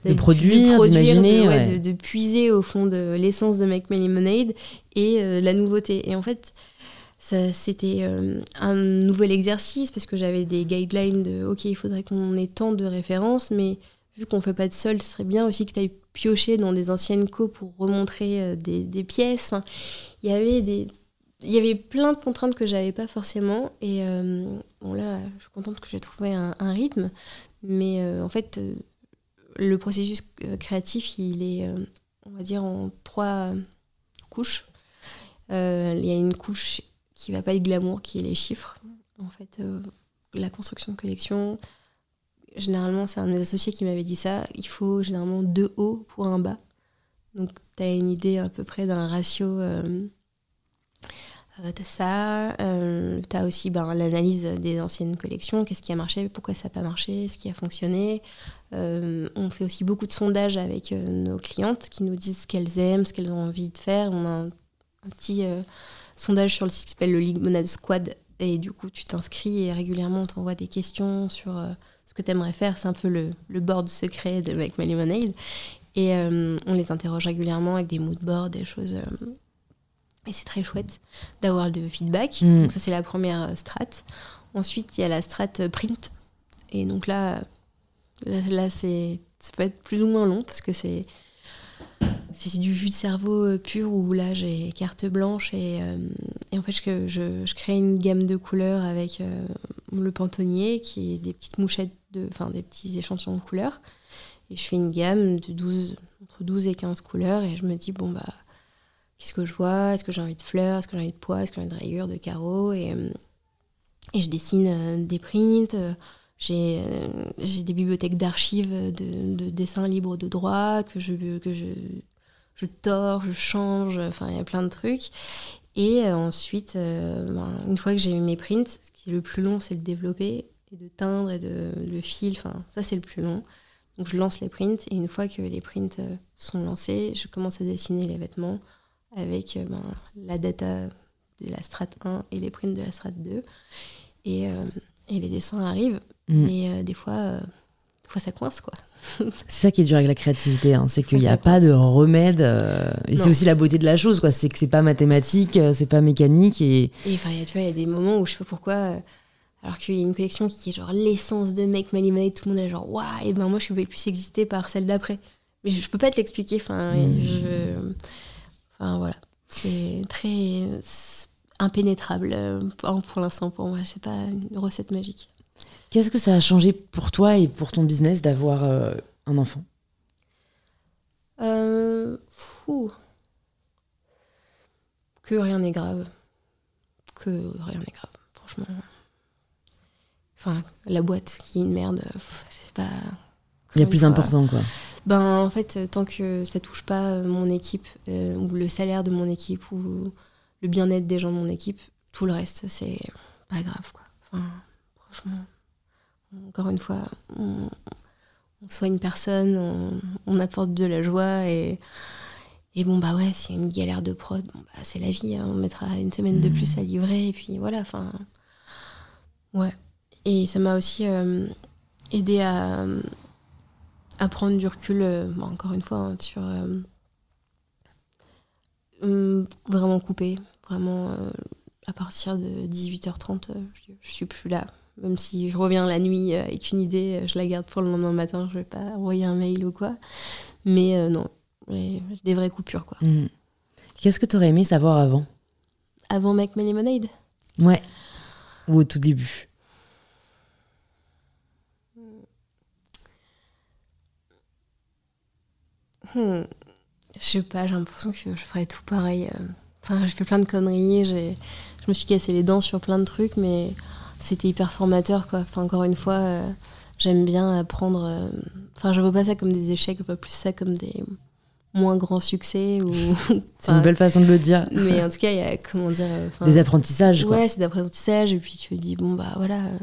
Speaker 1: de, produire,
Speaker 2: de, de, puiser au fond de l'essence de Make My Lemonade et euh, la nouveauté. Et en fait, c'était euh, un nouvel exercice parce que j'avais des guidelines de OK, il faudrait qu'on ait tant de références, mais vu qu'on fait pas de sol, ce serait bien aussi que tu ailles piocher dans des anciennes co pour remontrer euh, des, pièces. il y avait des il y avait plein de contraintes que j'avais pas forcément et bon là je suis contente que j'ai trouvé un, rythme mais en fait le processus euh, créatif, il est, euh, on va dire, en trois couches. Euh, il y a une couche qui va pas être glamour, qui est les chiffres. En fait, la construction de collection, généralement, c'est un de mes associés qui m'avait dit ça. Il faut généralement deux hauts pour un bas. Donc, tu as une idée à peu près d'un ratio euh, t'as ça, euh, t'as aussi ben, l'analyse des anciennes collections, qu'est-ce qui a marché, pourquoi ça n'a pas marché, ce qui a fonctionné. Euh, on fait aussi beaucoup de sondages avec nos clientes qui nous disent ce qu'elles aiment, ce qu'elles ont envie de faire. On a un, petit sondage sur le site qui s'appelle le Limonade Squad et du coup tu t'inscris et régulièrement on t'envoie des questions sur ce que tu aimerais faire. C'est un peu le, le board secret de Make My Lemonade. Et on les interroge régulièrement avec des mood boards, des choses et c'est très chouette d'avoir le feedback. Mm. Donc ça, c'est la première euh, strat. Ensuite, il y a la strat euh, print. Et donc là, là, c'est, ça peut être plus ou moins long parce que c'est, c'est du jus de cerveau euh, pur où là, j'ai carte blanche et, et en fait, je, je, crée une gamme de couleurs avec le pantonnier qui est des petites mouchettes, de, enfin des petits échantillons de couleurs. Et je fais une gamme de 12, entre 12 et 15 couleurs et je me dis, bon, bah qu'est-ce que je vois? Est-ce que j'ai envie de fleurs? Est-ce que j'ai envie de pois? Est-ce que j'ai envie de rayures, de carreaux? Et, euh, et, je dessine euh, des prints. Euh, j'ai des bibliothèques d'archives de, de, dessins libres de droit que je, que je, je tords, je change. Enfin, il y a plein de trucs. Et ensuite, ben, une fois que j'ai eu mes prints, ce qui est le plus long, c'est le développer et de teindre et de le fil. Enfin, ça, c'est le plus long. Donc, je lance les prints et une fois que les prints sont lancés, je commence à dessiner les vêtements avec euh, ben, la data de la strat 1 et les prints de la strat 2. Et, euh, et les dessins arrivent, mm. mais euh, des, fois, ça coince quoi.
Speaker 1: c'est ça qui est dur avec la créativité, hein. c'est qu'il n'y a pas de remède. et c'est aussi la beauté de la chose, quoi. C'est que c'est pas mathématique, c'est pas mécanique. Et,
Speaker 2: enfin, tu vois, il y a des moments où je sais pas pourquoi. alors qu'il y a une collection qui est genre l'essence de Make My Lemonade, tout le monde est genre waouh, et ben moi je pouvais plus exister par celle d'après. Mais je, peux pas te l'expliquer. Enfin, mm. je Enfin voilà, c'est très impénétrable euh, pour l'instant pour moi. C'est pas une recette magique.
Speaker 1: Qu'est-ce que ça a changé pour toi et pour ton business d'avoir euh, un enfant?
Speaker 2: Euh, Que rien n'est grave. Que rien n'est grave, franchement. Enfin, la boîte qui est une merde, c'est pas.
Speaker 1: Il y a plus important, quoi.
Speaker 2: Ben, en fait, tant que ça touche pas mon équipe, euh, ou le salaire de mon équipe, ou le bien-être des gens de mon équipe, tout le reste, c'est pas grave, quoi. Enfin, encore une fois, on, on soigne personne, on, apporte de la joie et. Et bon, bah ouais, s'il y a une galère de prod, bon, bah, c'est la vie, hein. on mettra une semaine de plus mmh. à livrer, et puis voilà, enfin. Ouais. Et ça m'a aussi euh, aidé à, à prendre du recul, euh, encore une fois, hein, sur euh, hum, vraiment couper, vraiment à partir de 18h30, je, je, suis plus là. Même si je reviens la nuit avec une idée, je la garde pour le lendemain matin, je vais pas envoyer un mail ou quoi. Mais non, des vraies coupures quoi.
Speaker 1: Mmh. Qu'est-ce que tu aurais aimé savoir avant?
Speaker 2: Avant Make My Lemonade
Speaker 1: Ouais. Ou au tout début?
Speaker 2: Hmm. Je sais pas, j'ai l'impression que je ferais tout pareil. euh. Enfin, j'ai fait plein de conneries, j'ai- je me suis cassé les dents sur plein de trucs, mais c'était hyper formateur, quoi. Enfin, encore une fois, euh, j'aime bien apprendre. euh, Enfin, je vois pas ça comme des échecs, je vois plus ça comme des moins grands succès. Ou...
Speaker 1: C'est
Speaker 2: Enfin,
Speaker 1: une belle façon de le dire.
Speaker 2: Mais en tout cas, il y a, comment dire... euh, enfin,
Speaker 1: Des apprentissages, quoi.
Speaker 2: Ouais, c'est d'apprentissage, et puis tu te dis, bon, bah voilà. euh,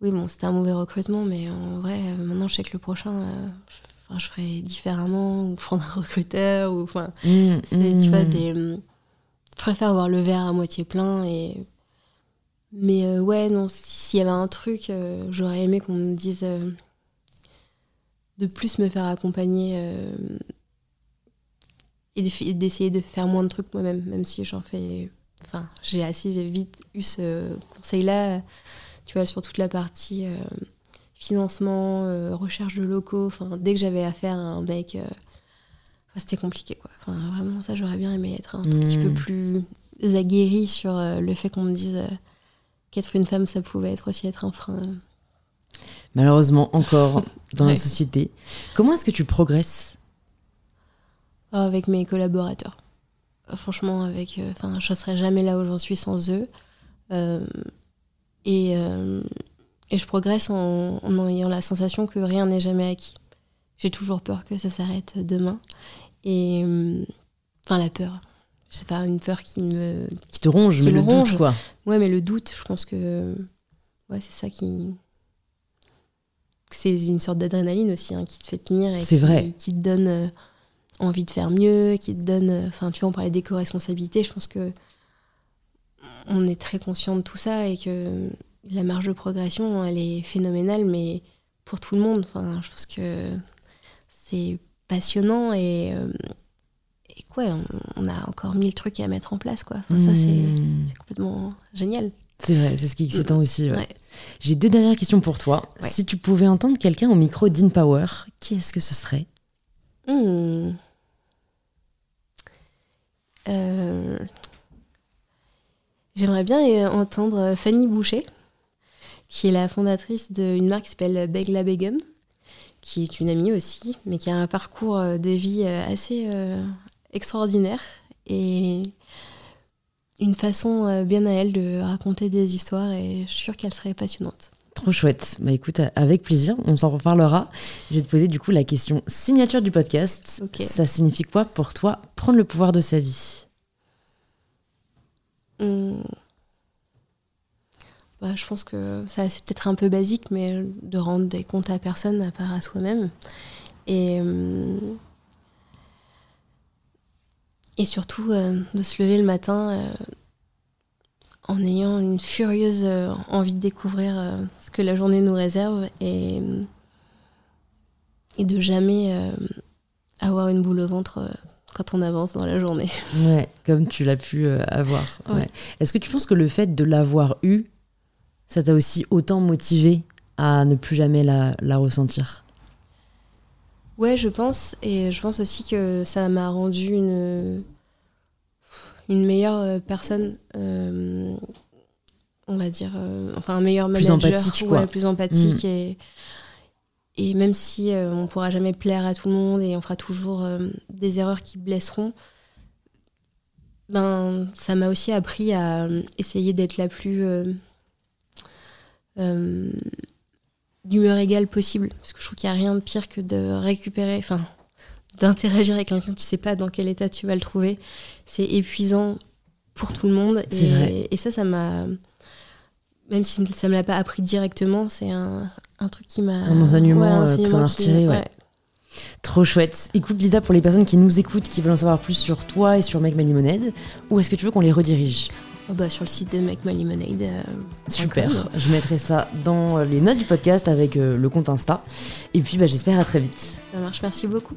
Speaker 2: oui, bon, c'était un mauvais recrutement, mais en vrai, euh, maintenant, je sais que le prochain, euh, je, enfin, je ferai différemment, ou prendre un recruteur, ou enfin,
Speaker 1: Mmh,
Speaker 2: c'est, tu vois,
Speaker 1: mmh.
Speaker 2: des. hum, Je préfère avoir le verre à moitié plein, et. Mais euh, ouais, non, si- s'il y avait un truc, euh, j'aurais aimé qu'on me dise euh, de plus me faire accompagner et d'essayer de faire moins de trucs moi-même, même si j'en fais. Enfin, j'ai assez vite eu ce conseil-là, tu vois, sur toute la partie financement, recherche de locaux. Enfin, dès que j'avais affaire à un mec, c'était compliqué, quoi. Enfin, vraiment, ça, j'aurais bien aimé être un tout petit peu
Speaker 1: Mm.
Speaker 2: plus aguerri sur le fait qu'on me dise qu'être une femme, ça pouvait être aussi être un frein.
Speaker 1: Malheureusement, encore dans
Speaker 2: Ouais.
Speaker 1: notre société. Comment est-ce que tu progresses?
Speaker 2: Ah, avec mes collaborateurs. Euh, Franchement, avec, euh, je serais jamais là où j'en suis sans eux. Euh, et, euh, et je progresse en, en ayant la sensation que rien n'est jamais acquis. J'ai toujours peur que ça s'arrête demain. Et euh, enfin, la peur. Je sais pas, une peur qui me.
Speaker 1: Qui te ronge,
Speaker 2: Qui
Speaker 1: mais
Speaker 2: me
Speaker 1: le
Speaker 2: ronge.
Speaker 1: doute, quoi.
Speaker 2: Ouais, mais le doute, je pense que. Ouais, c'est ça qui. C'est une sorte d'adrénaline aussi hein, qui te fait tenir et
Speaker 1: C'est
Speaker 2: qui,
Speaker 1: vrai.
Speaker 2: qui te donne euh, envie de faire mieux, qui te donne. euh, Enfin, tu vois, on parlait d'éco-responsabilité, je pense que on est très conscient de tout ça et que la marge de progression, elle est phénoménale, mais pour tout le monde. Enfin, je pense que c'est passionnant et. euh, quoi, on, on a encore mille trucs à mettre en place, quoi. Enfin, ça, c'est
Speaker 1: Mmh.
Speaker 2: c'est complètement génial.
Speaker 1: C'est vrai, c'est ce qui est excitant aussi. ouais.
Speaker 2: Ouais.
Speaker 1: J'ai deux dernières questions pour toi.
Speaker 2: Ouais.
Speaker 1: Si tu pouvais entendre quelqu'un au micro d'InPower, qui est-ce que ce serait?
Speaker 2: Hmm. Euh, J'aimerais bien entendre Fanny Boucher, qui est la fondatrice d'une marque qui s'appelle Begla Begum, qui est une amie aussi, mais qui a un parcours de vie assez euh, extraordinaire et une façon euh, bien à elle de raconter des histoires et je suis sûre qu'elle serait passionnante.
Speaker 1: Trop chouette. Bah écoute, avec plaisir, on s'en reparlera. Je vais te poser du coup la question signature du podcast.
Speaker 2: Ok.
Speaker 1: Ça signifie quoi pour toi prendre le pouvoir de sa vie?
Speaker 2: Hmm. Bah, je pense que ça c'est peut-être un peu basique, mais de rendre des comptes à personne à part à soi-même. Et, hum, et surtout euh, de se lever le matin euh, en ayant une furieuse euh, envie de découvrir ce que la journée nous réserve et, et de jamais avoir une boule au ventre quand on avance dans la journée.
Speaker 1: Ouais, comme tu l'as pu avoir.
Speaker 2: Ouais.
Speaker 1: Ouais. Est-ce que tu penses que le fait de l'avoir eu, ça t'a aussi autant motivé à ne plus jamais la, la ressentir?
Speaker 2: Ouais, je pense. Et je pense aussi que ça m'a rendu une, une meilleure euh, personne. euh, on va dire. euh, enfin, un meilleur
Speaker 1: Plus
Speaker 2: manager.
Speaker 1: empathique.
Speaker 2: Ouais, plus empathique.
Speaker 1: Mm.
Speaker 2: Et, et même si euh, on pourra jamais plaire à tout le monde et on fera toujours des erreurs qui blesseront, ben, ça m'a aussi appris à essayer d'être la plus. d'humeur égale possible. Parce que je trouve qu'il n'y a rien de pire que de récupérer, enfin, d'interagir avec quelqu'un, tu sais pas dans quel état tu vas le trouver. C'est épuisant pour tout le monde. Et,
Speaker 1: vrai.
Speaker 2: et ça, ça m'a. Même si ça me l'a pas appris directement, c'est un, un truc qui m'a.
Speaker 1: Un enseignement,
Speaker 2: un
Speaker 1: euh, que
Speaker 2: enseignement qui-
Speaker 1: retiré, ouais. Trop chouette. Écoute Lisa, pour les personnes qui nous écoutent, qui veulent en savoir plus sur toi et sur Make My Lemonade, où est-ce que tu veux qu'on les redirige?
Speaker 2: Oh bah, sur le site de Make My Lemonade. euh,
Speaker 1: Super. Je mettrai ça dans les notes du podcast avec euh, le compte Insta. Et puis bah, j'espère à très vite.
Speaker 2: Ça marche, merci beaucoup.